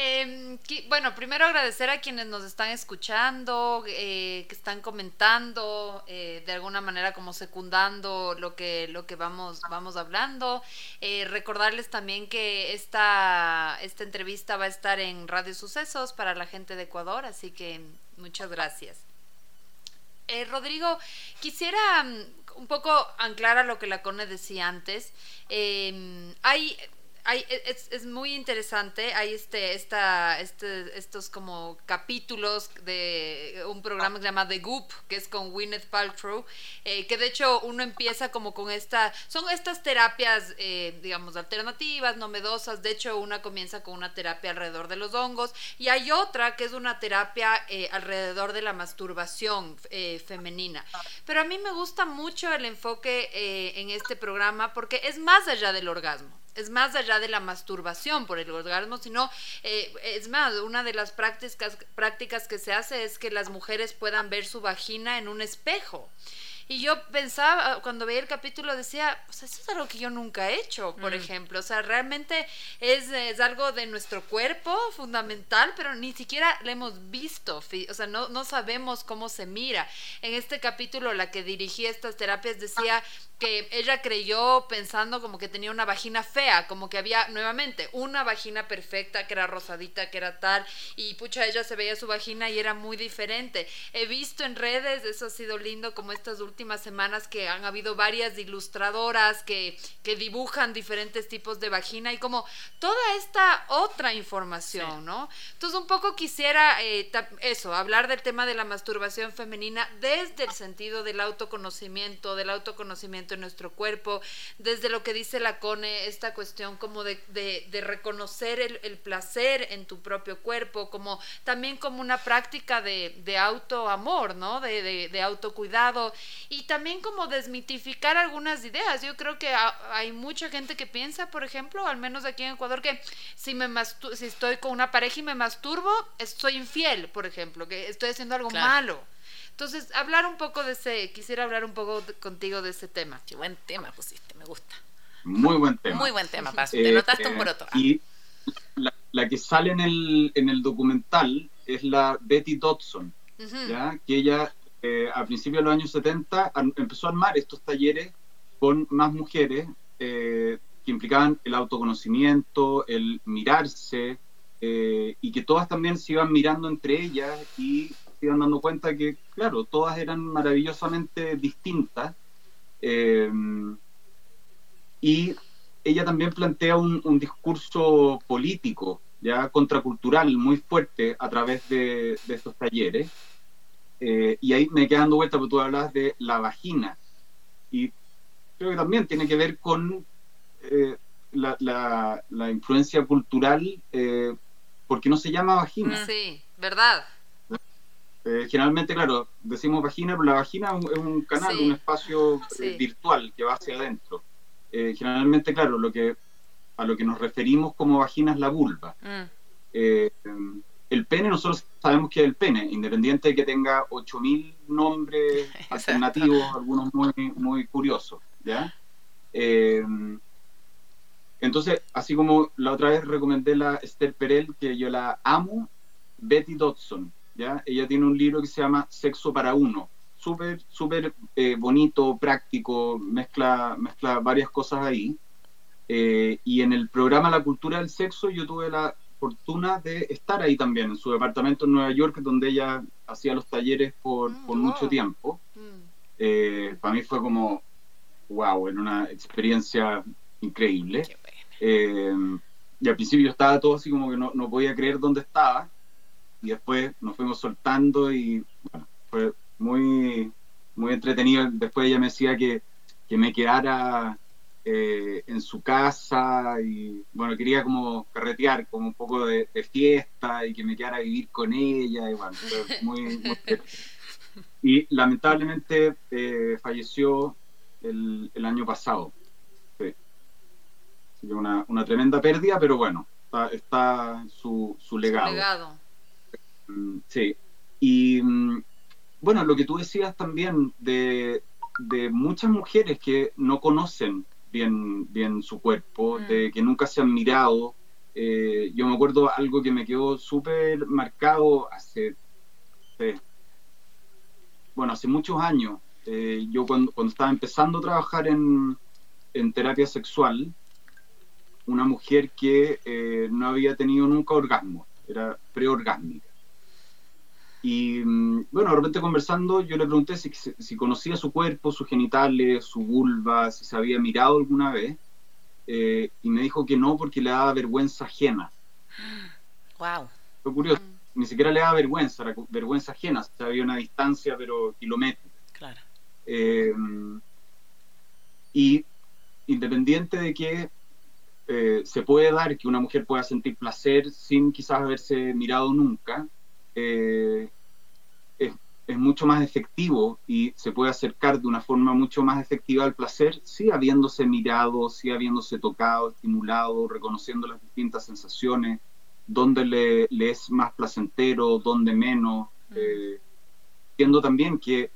Eh, bueno, primero agradecer a quienes nos están escuchando, eh, que están comentando, eh, de alguna manera como secundando lo que, lo que vamos, vamos hablando. Eh, recordarles también que esta, esta entrevista va a estar en Radio Sucesos para la gente de Ecuador, así que muchas gracias. Rodrigo, quisiera mm, un poco anclar a lo que la Cone decía antes. hay e, es, es, muy interesante. Hay este, esta, este, estos como capítulos de un programa que se llama The Goop, que es con Gwyneth Paltrow, eh, que de hecho uno empieza como con esta, son estas terapias, eh, digamos, alternativas, novedosas. De hecho, una comienza con una terapia alrededor de los hongos y hay otra que es una terapia eh, alrededor de la masturbación femenina. Pero a mí me gusta mucho el enfoque en este programa porque es más allá del orgasmo. Es más allá de la masturbación por el orgasmo, sino, eh, es más, una de las prácticas, prácticas que se hace es que las mujeres puedan ver su vagina en un espejo. Y yo pensaba, cuando veía el capítulo, decía, o sea, eso es algo que yo nunca he hecho, por mm. ejemplo. O sea, realmente es, es, algo de nuestro cuerpo fundamental, pero ni siquiera lo hemos visto. O sea, no, no sabemos cómo se mira. En este capítulo, la que dirigía estas terapias decía que ella creyó pensando como que tenía una vagina fea, como que había nuevamente una vagina perfecta, que era rosadita, que era tal, y pucha, ella se veía su vagina y era muy diferente. He visto en redes, eso ha sido lindo, como estas últimas semanas que han habido varias ilustradoras que, que dibujan diferentes tipos de vagina y como toda esta otra información, ¿no? Entonces un poco quisiera eh, eso, hablar del tema de la masturbación femenina desde el sentido del autoconocimiento, del autoconocimiento en nuestro cuerpo, desde lo que dice la CONE, esta cuestión como de, de, reconocer el, el, placer en tu propio cuerpo, como también como una práctica de, de autoamor, ¿no? De, de, autocuidado y también como desmitificar algunas ideas. Yo creo que hay mucha gente que piensa, por ejemplo, al menos aquí en Ecuador, que si, me si estoy con una pareja y me masturbo, estoy infiel, por ejemplo, que estoy haciendo algo malo. Entonces, hablar un poco de ese, quisiera hablar un poco contigo de ese tema. Qué buen tema pusiste, me gusta. Muy buen tema. Muy buen tema, Paz. Te notaste un poroto. Eh, y la, que sale en el, en el documental es la Betty Dodson, ¿ya? que ella eh, a principios de los años 70 empezó a armar estos talleres con más mujeres eh, que implicaban el autoconocimiento, el mirarse, y que todas también se iban mirando entre ellas y se iban dando cuenta que, claro, todas eran maravillosamente distintas. Eh, y ella también plantea un, discurso político, ya contracultural, muy fuerte a través de, estos talleres. Eh, y ahí me quedando dando vuelta porque tú hablas de la vagina. Y creo que también tiene que ver con eh, la, la, influencia cultural, porque no se llama vagina. Sí, verdad. Eh, generalmente, claro, decimos vagina, pero la vagina es un canal, un espacio eh, virtual que va hacia adentro. Eh, generalmente, claro, lo que a lo que nos referimos como vagina es la vulva. Mm. El pene, nosotros sabemos que es el pene, independiente de que tenga 8.000 nombres alternativos, algunos muy, muy curiosos. ¿ya? entonces, así como la otra vez recomendé la Esther Perel, que yo la amo, Betty Dodson, ella tiene un libro que se llama Sexo para uno, súper, súper eh, bonito, práctico, mezcla, mezcla varias cosas ahí. Eh, y en el programa La Cultura del Sexo yo tuve la fortuna de estar ahí también, en su departamento en Nueva York, donde ella hacía los talleres por, mm, mucho tiempo. Mm. Eh, para mí fue como, wow, era una experiencia increíble. y al principio yo estaba todo así como que no, no podía creer dónde estaba y después nos fuimos soltando y bueno, fue muy, muy entretenido. Después ella me decía que, que me quedara eh, en su casa y bueno, quería como carretear, como un poco de, fiesta y que me quedara a vivir con ella y bueno, fue muy, y lamentablemente eh, falleció el, el, año pasado. Sí. una, una tremenda pérdida, pero bueno, está, está su, su legado. Su legado. Mm, sí. Y mm, bueno, lo que tú decías también de, muchas mujeres que no conocen bien, bien su cuerpo, mm. de que nunca se han mirado. Eh, yo me acuerdo algo que me quedó súper marcado hace, bueno, hace muchos años. Eh, yo cuando, cuando, estaba empezando a trabajar en, en terapia sexual, una mujer que eh, no había tenido nunca orgasmo, era preorgásmica. Y mm, bueno, de repente conversando, yo le pregunté si, conocía su cuerpo, sus genitales, su vulva, si se había mirado alguna vez. Eh, y me dijo que no porque le daba vergüenza ajena. Wow. Fue curioso. Ni siquiera le daba vergüenza, era vergüenza ajena. O había una distancia, pero kilométrica. Claro. Eh, y independiente de que eh, se puede dar que una mujer pueda sentir placer sin quizás haberse mirado nunca, eh, es mucho más efectivo y se puede acercar de una forma mucho más efectiva al placer, sí habiéndose mirado, sí habiéndose tocado, estimulado, reconociendo las distintas sensaciones, dónde le, es más placentero, dónde menos, mm. eh, también que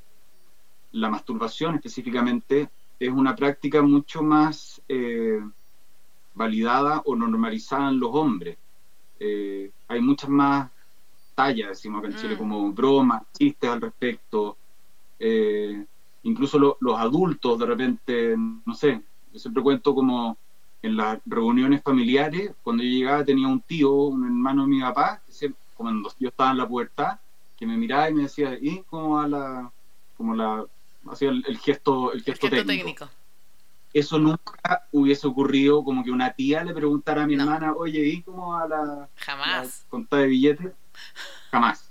la masturbación específicamente es una práctica mucho más eh, validada o normalizada en los hombres. Eh, hay muchas más decimos acá en Chile, mm. como bromas, chistes al respecto. Eh, incluso los adultos de repente, no sé, yo siempre cuento como en las reuniones familiares, cuando yo llegaba tenía un tío, un hermano de mi papá, que cuando yo estaba en la pubertad, que me miraba y me decía, ¿y cómo va la, como la, hacía el, gesto, el gesto, técnico. Eso nunca hubiese ocurrido como que una tía le preguntara a mi hermana, oye, ¿y cómo va la, Jamás. contada de billetes? Jamás.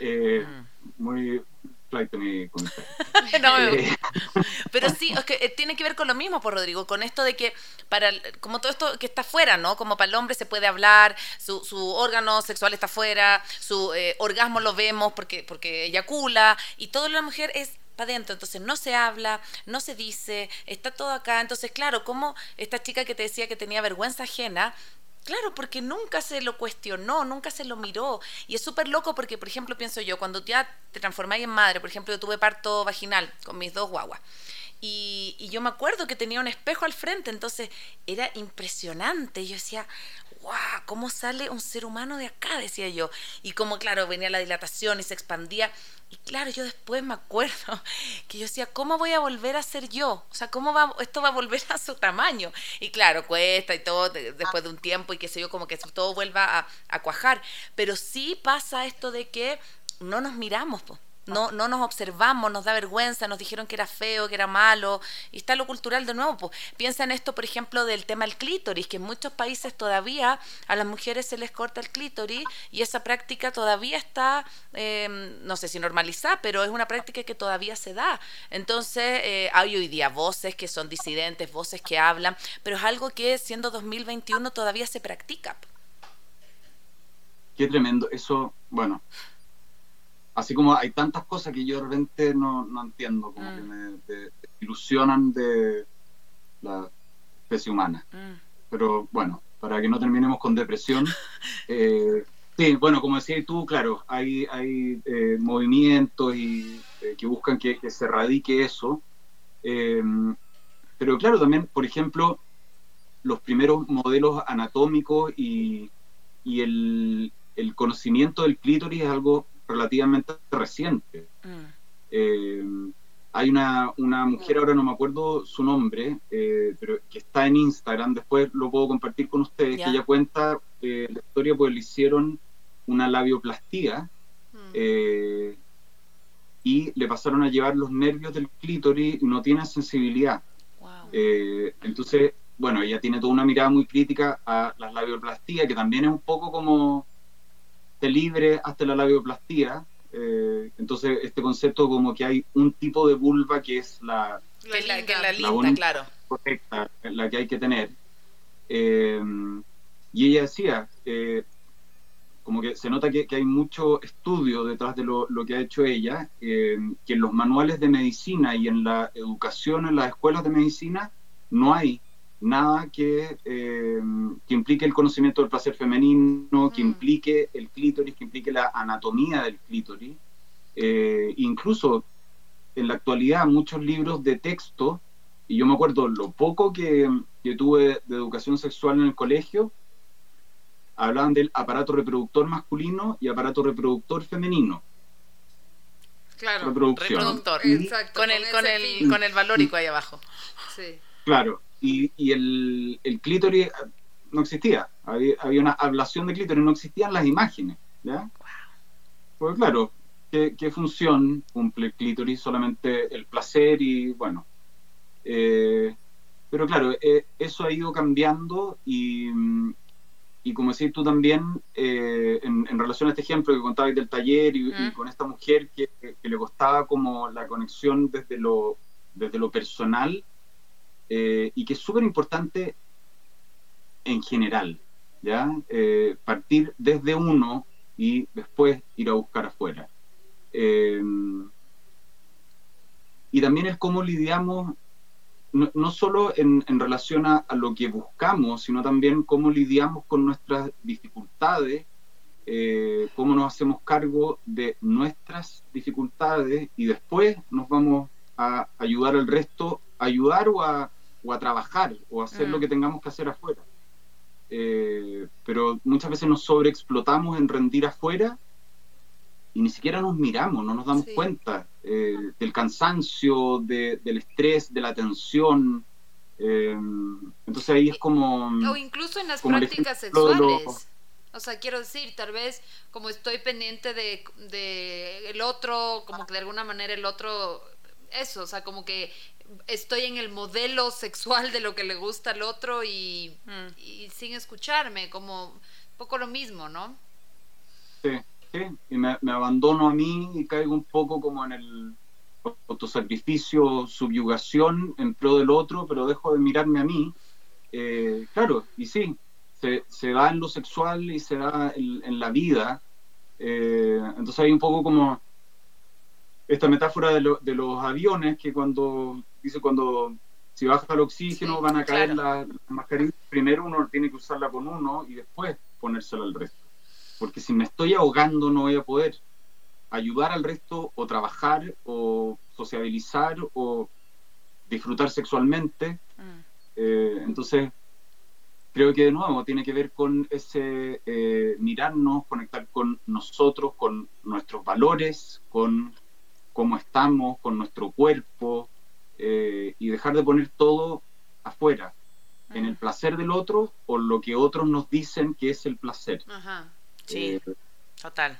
Eh, mm. Muy flight mi no, eh, Pero sí, es que eh, tiene que ver con lo mismo, por pues, Rodrigo, con esto de que para como todo esto que está fuera, ¿no? Como para el hombre se puede hablar, su, su órgano sexual está fuera, su orgasmo lo vemos porque porque eyacula y todo la mujer es para adentro, entonces no se habla, no se dice, está todo acá, entonces claro, como esta chica que te decía que tenía vergüenza ajena, Claro, porque nunca se lo cuestionó, nunca se lo miró. Y es súper loco porque, por ejemplo, pienso yo, cuando ya te transformáis en madre, por ejemplo, yo tuve parto vaginal con mis dos guaguas. Y, y, yo me acuerdo que tenía un espejo al frente, entonces era impresionante. Yo decía, ¡guau! ¿Cómo sale un ser humano de acá? Decía yo. Y como, claro, venía la dilatación y se expandía. Y claro, yo después me acuerdo que yo decía, ¿cómo voy a volver a ser yo? O sea, ¿cómo va, esto va a volver a su tamaño? Y claro, cuesta y todo después de un tiempo y que sé yo, como que todo vuelva a, a cuajar. Pero sí pasa esto de que no nos miramos, pues no, no nos observamos, nos da vergüenza, nos dijeron que era feo, que era malo, y está lo cultural de nuevo. Pues. Piensa en esto, por ejemplo, del tema del clítoris, que en muchos países todavía a las mujeres se les corta el clítoris y esa práctica todavía está, em, no sé si normalizada, pero es una práctica que todavía se da. Entonces, eh, hay hoy día voces que son disidentes, voces que hablan, pero es algo que siendo 2021 todavía se practica. Qué tremendo. Eso, bueno, así como hay tantas cosas que yo de repente no, no entiendo, como que mm. me ilusionan de la especie humana. Mm. Pero bueno, para que no terminemos con depresión, eh, sí, bueno, como decías tú, claro, hay, hay eh, movimientos y, eh, que buscan que, se radique eso. pero claro, también, por ejemplo, los primeros modelos anatómicos y, y el, el conocimiento del clítoris es algo relativamente reciente. Mm. Eh, hay una, una, mujer, ahora no me acuerdo su nombre, eh, pero que está en Instagram, después lo puedo compartir con ustedes, que ella cuenta eh, la historia porque le hicieron una labioplastía mm. y le pasaron a llevar los nervios del clítoris y no tiene sensibilidad. entonces, bueno, ella tiene toda una mirada muy crítica a la labioplastías, que también es un poco como libre hasta la labioplastía. Eh, entonces, este concepto como que hay un tipo de vulva que es la, la, que la linda, claro. correcta, la que hay que tener. Eh, y ella decía, eh, como que se nota que, hay mucho estudio detrás de lo, lo que ha hecho ella, que en los manuales de medicina y en la educación en las escuelas de medicina no hay nada que, eh, que, implique el conocimiento del placer femenino, que mm. implique el clítoris, que implique la anatomía del clítoris. Eh, incluso en la actualidad muchos libros de texto, y yo me acuerdo lo poco que, que tuve de educación sexual en el colegio, hablaban del aparato reproductor masculino y aparato reproductor femenino. Claro, reproductor, con, el, con, el, con el valórico ahí abajo. Sí. Claro, y, y el, el, clítoris no existía. Había, había, una ablación de clítoris, no existían las imágenes. ¿ya? Pues claro, ¿qué, ¿qué, función cumple el clítoris? Solamente el placer y bueno. Eh, pero claro, eh, eso ha ido cambiando y, y como decís tú también, eh, en, en, relación a este ejemplo que contabas del taller y, y con esta mujer que, que, le costaba como la conexión desde lo, desde lo personal eh, y que es súper importante en general, ¿ya? Eh, partir desde uno y después ir a buscar afuera. Eh, y también es cómo lidiamos, no, solo en, relación a, lo que buscamos, sino también cómo lidiamos con nuestras dificultades, eh, cómo nos hacemos cargo de nuestras dificultades y después nos vamos a ayudar al resto, ayudar o a, o a trabajar o a hacer lo mm. que tengamos que hacer afuera. Eh, pero muchas veces nos sobreexplotamos en rendir afuera y ni siquiera nos miramos, no nos damos cuenta eh, del cansancio, del estrés, de la tensión. Eh, entonces ahí es como... O incluso en las prácticas sexuales. O sea, quiero decir, tal vez como estoy pendiente de, de el otro, como que de alguna manera el otro, eso, o sea, como que estoy en el modelo sexual de lo que le gusta al otro y, mm. y sin escucharme, como un poco lo mismo, ¿no? Sí y me, abandono a mí y caigo un poco como en el autosacrificio, subyugación en pro del otro, pero dejo de mirarme a mí. Eh, claro, y sí, se, se, da en lo sexual y se da en, la vida. Eh, entonces hay un poco como esta metáfora de, de, los aviones que cuando dice cuando si baja el oxígeno van a caer las mascarillas, primero uno tiene que usarla con uno y después ponérsela al resto porque si me estoy ahogando no voy a poder ayudar al resto o trabajar o sociabilizar o disfrutar sexualmente. Mm. Eh, entonces, creo que de nuevo tiene que ver con ese eh, mirarnos, conectar con nosotros, con nuestros valores, con cómo estamos, con nuestro cuerpo eh, y dejar de poner todo afuera, en el mm. placer del otro o lo que otros nos dicen que es el placer. Ajá. Sí, eh, total.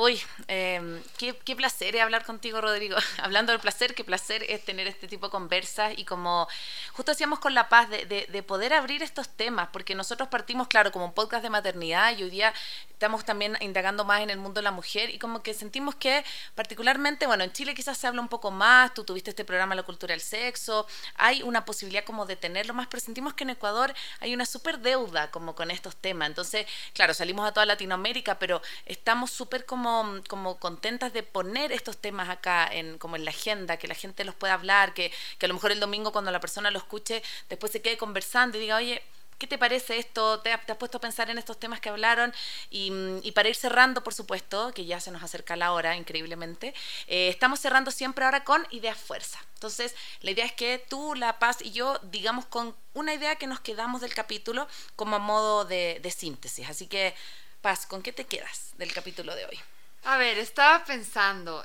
Uy, em, qué, placer hablar contigo, Rodrigo. Hablando del placer, qué placer es tener este tipo de conversas y como justo hacíamos con La Paz, de, de, poder abrir estos temas, porque nosotros partimos, claro, como un podcast de maternidad y hoy día estamos también indagando más en el mundo de la mujer y como que sentimos que particularmente, bueno, en Chile quizás se habla un poco más, tú tuviste este programa La Cultura del Sexo, hay una posibilidad como de tenerlo más, pero sentimos que en Ecuador hay una súper deuda como con estos temas. Entonces, claro, salimos a toda Latinoamérica, pero estamos súper como como, contentas de poner estos temas acá en, como en la agenda, que la gente los pueda hablar, que, que a lo mejor el domingo cuando la persona lo escuche, después se quede conversando y diga, oye, ¿Qué te parece esto? ¿Te, has puesto a pensar en estos temas que hablaron? Y, y, para ir cerrando, por supuesto, que ya se nos acerca la hora, increíblemente, eh, estamos cerrando siempre ahora con ideas fuerza. Entonces, la idea es que tú, La Paz y yo digamos con una idea que nos quedamos del capítulo como a modo de, de síntesis. Así que, Paz, ¿con qué te quedas del capítulo de hoy? A ver, estaba pensando,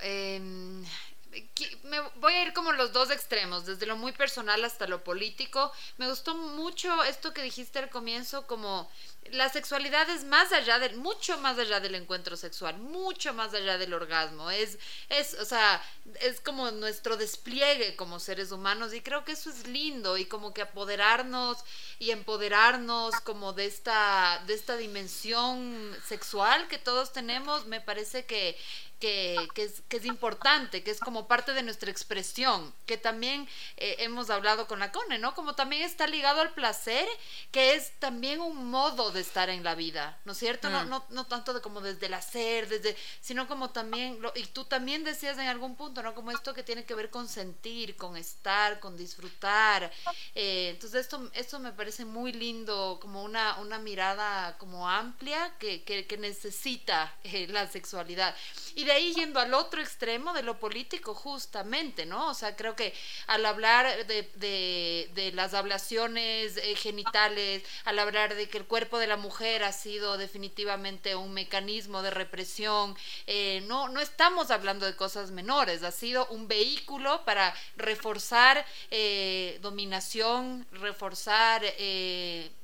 me voy a ir como los dos extremos, desde lo muy personal hasta lo político. Me gustó mucho esto que dijiste al comienzo, como la sexualidad es más allá del, mucho más allá del encuentro sexual, mucho más allá del orgasmo. Es, es, o sea, es como nuestro despliegue como seres humanos y creo que eso es lindo y como que apoderarnos y empoderarnos como de esta, de esta dimensión sexual que todos tenemos, me parece que que, es, que, es, importante, que es como parte de nuestra expresión, que también eh, hemos hablado con la Cone, ¿no? Como también está ligado al placer, que es también un modo de estar en la vida, ¿no es cierto? No, mm. no, no tanto de como desde el hacer, desde, sino como también, lo, y tú también decías en algún punto, ¿no? Como esto que tiene que ver con sentir, con estar, con disfrutar. Eh, entonces esto, esto me parece muy lindo, como una, una mirada como amplia que, que, que necesita eh, la sexualidad. Y de ahí yendo al otro extremo de lo político, justamente, ¿no? O sea, creo que al hablar de, de, las ablaciones eh, genitales, al hablar de que el cuerpo de la mujer ha sido definitivamente un mecanismo de represión, eh, no, no estamos hablando de cosas menores, ha sido un vehículo para reforzar eh, dominación, reforzar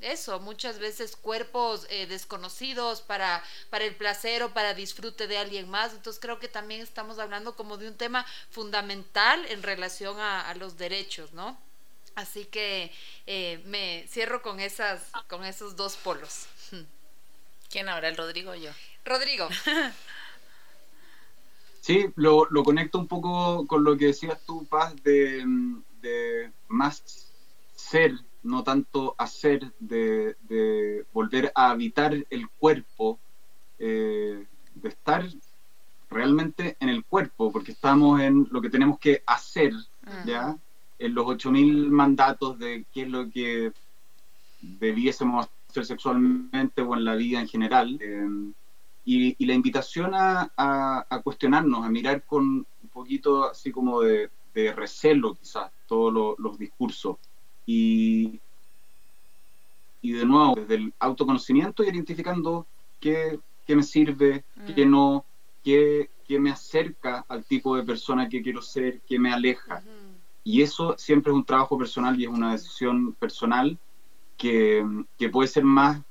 eso, muchas veces cuerpos desconocidos para, para el placer o para disfrute de alguien más. Entonces, creo que también estamos hablando como de un tema fundamental en relación a, los derechos, ¿no? Así que eh, me cierro con, esas, con esos dos polos. ¿Quién ahora, el Rodrigo o yo? Rodrigo. Sí, lo, conecto un poco con lo que decías tú, Paz, de, más ser, no tanto hacer, de, volver a habitar el cuerpo, eh, de estar realmente en el cuerpo, porque estamos en lo que tenemos que hacer, mm. ¿ya? En los 8.000 mandatos de qué es lo que debiésemos hacer sexualmente o en la vida en general. Eh, y, la invitación a, a, cuestionarnos, a mirar con un poquito así como de, recelo quizás todos los discursos. Y, y de nuevo, desde el autoconocimiento, identificando qué, qué me sirve, qué mm. no, qué, qué, me acerca al tipo de persona que quiero ser, qué me aleja. Y eso siempre es un trabajo personal y es una decisión personal que, que puede ser más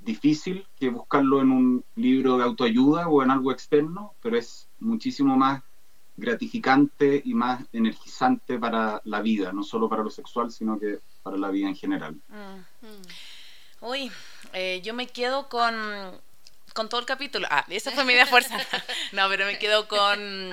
difícil que buscarlo en un libro de autoayuda o en algo externo, pero es muchísimo más gratificante y más energizante para la vida, no solo para lo sexual, sino que para la vida en general. Mm. Uy, eh, yo me quedo con con todo el capítulo. Ah, esa fue mi idea fuerza. No, pero me quedo con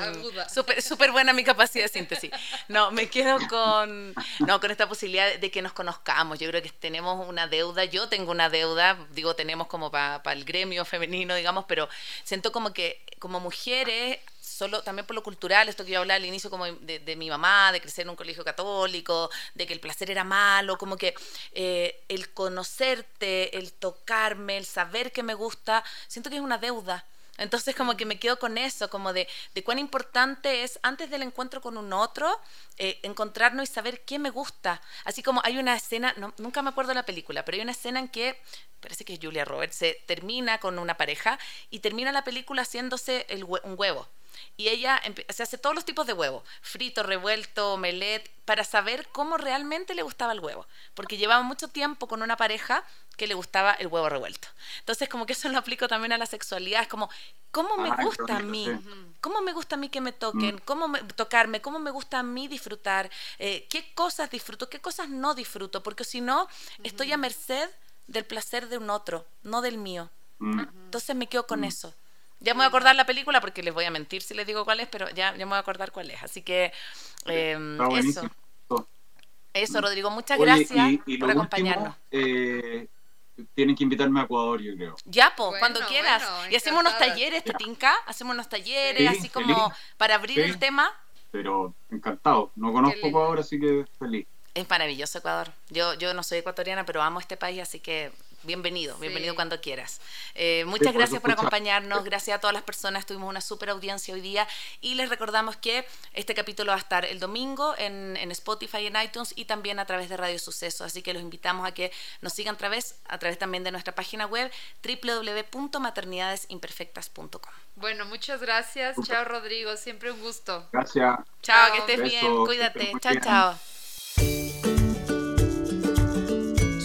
súper super buena mi capacidad de síntesis. No, me quedo con no, con esta posibilidad de que nos conozcamos. Yo creo que tenemos una deuda, yo tengo una deuda, digo, tenemos como para el gremio femenino, digamos, pero siento como que como mujeres solo también por lo cultural, esto que yo hablaba al inicio como de, mi mamá, de crecer en un colegio católico, de que el placer era malo, como que eh, el conocerte, el tocarme, el saber que me gusta, siento que es una deuda. Entonces como que me quedo con eso, como de, de cuán importante es antes del encuentro con un otro, eh, encontrarnos y saber qué me gusta. Así como hay una escena, nunca me acuerdo de la película, pero hay una escena en que, parece que es Julia Roberts, se termina con una pareja y termina la película haciéndose el, un huevo y ella se hace todos los tipos de huevo, frito, revuelto, omelette, para saber cómo realmente le gustaba el huevo, porque llevaba mucho tiempo con una pareja que le gustaba el huevo revuelto. Entonces, como que eso lo aplico también a la sexualidad, es como, ¿cómo me gusta a mí? ¿Cómo me gusta a mí que me toquen? Mm. ¿Cómo me, tocarme? ¿Cómo me gusta a mí disfrutar? Eh, ¿Qué cosas disfruto? ¿Qué cosas no disfruto? Porque si no, estoy a merced del placer de un otro, no del mío. Mm. Entonces me quedo con mm. eso. Ya me voy a acordar la película porque les voy a mentir si les digo cuál es, pero ya, ya me voy a acordar cuál es. Así que em, eso. Eso, Rodrigo, muchas gracias por acompañarnos. eh, tienen que invitarme a Ecuador, yo creo. Ya, pues, cuando quieras. y hacemos unos talleres, ¿te tinca? Hacemos unos talleres, así como para abrir el tema. Pero encantado. No conozco Ecuador, así que feliz. Es maravilloso Ecuador. Yo, yo no soy ecuatoriana, pero amo este país, así que bienvenido, bienvenido cuando quieras. Eh, muchas gracias por acompañarnos, gracias a todas las personas, tuvimos una super audiencia hoy día y les recordamos que este capítulo va a estar el domingo en, Spotify y en iTunes y también a través de Radio Suceso, así que los invitamos a que nos sigan a través, a través también de nuestra página web www.maternidadesimperfectas.com. Bueno, muchas gracias, chao Rodrigo, siempre un gusto. Gracias. Chao, que estés bien, cuídate, chao, chao.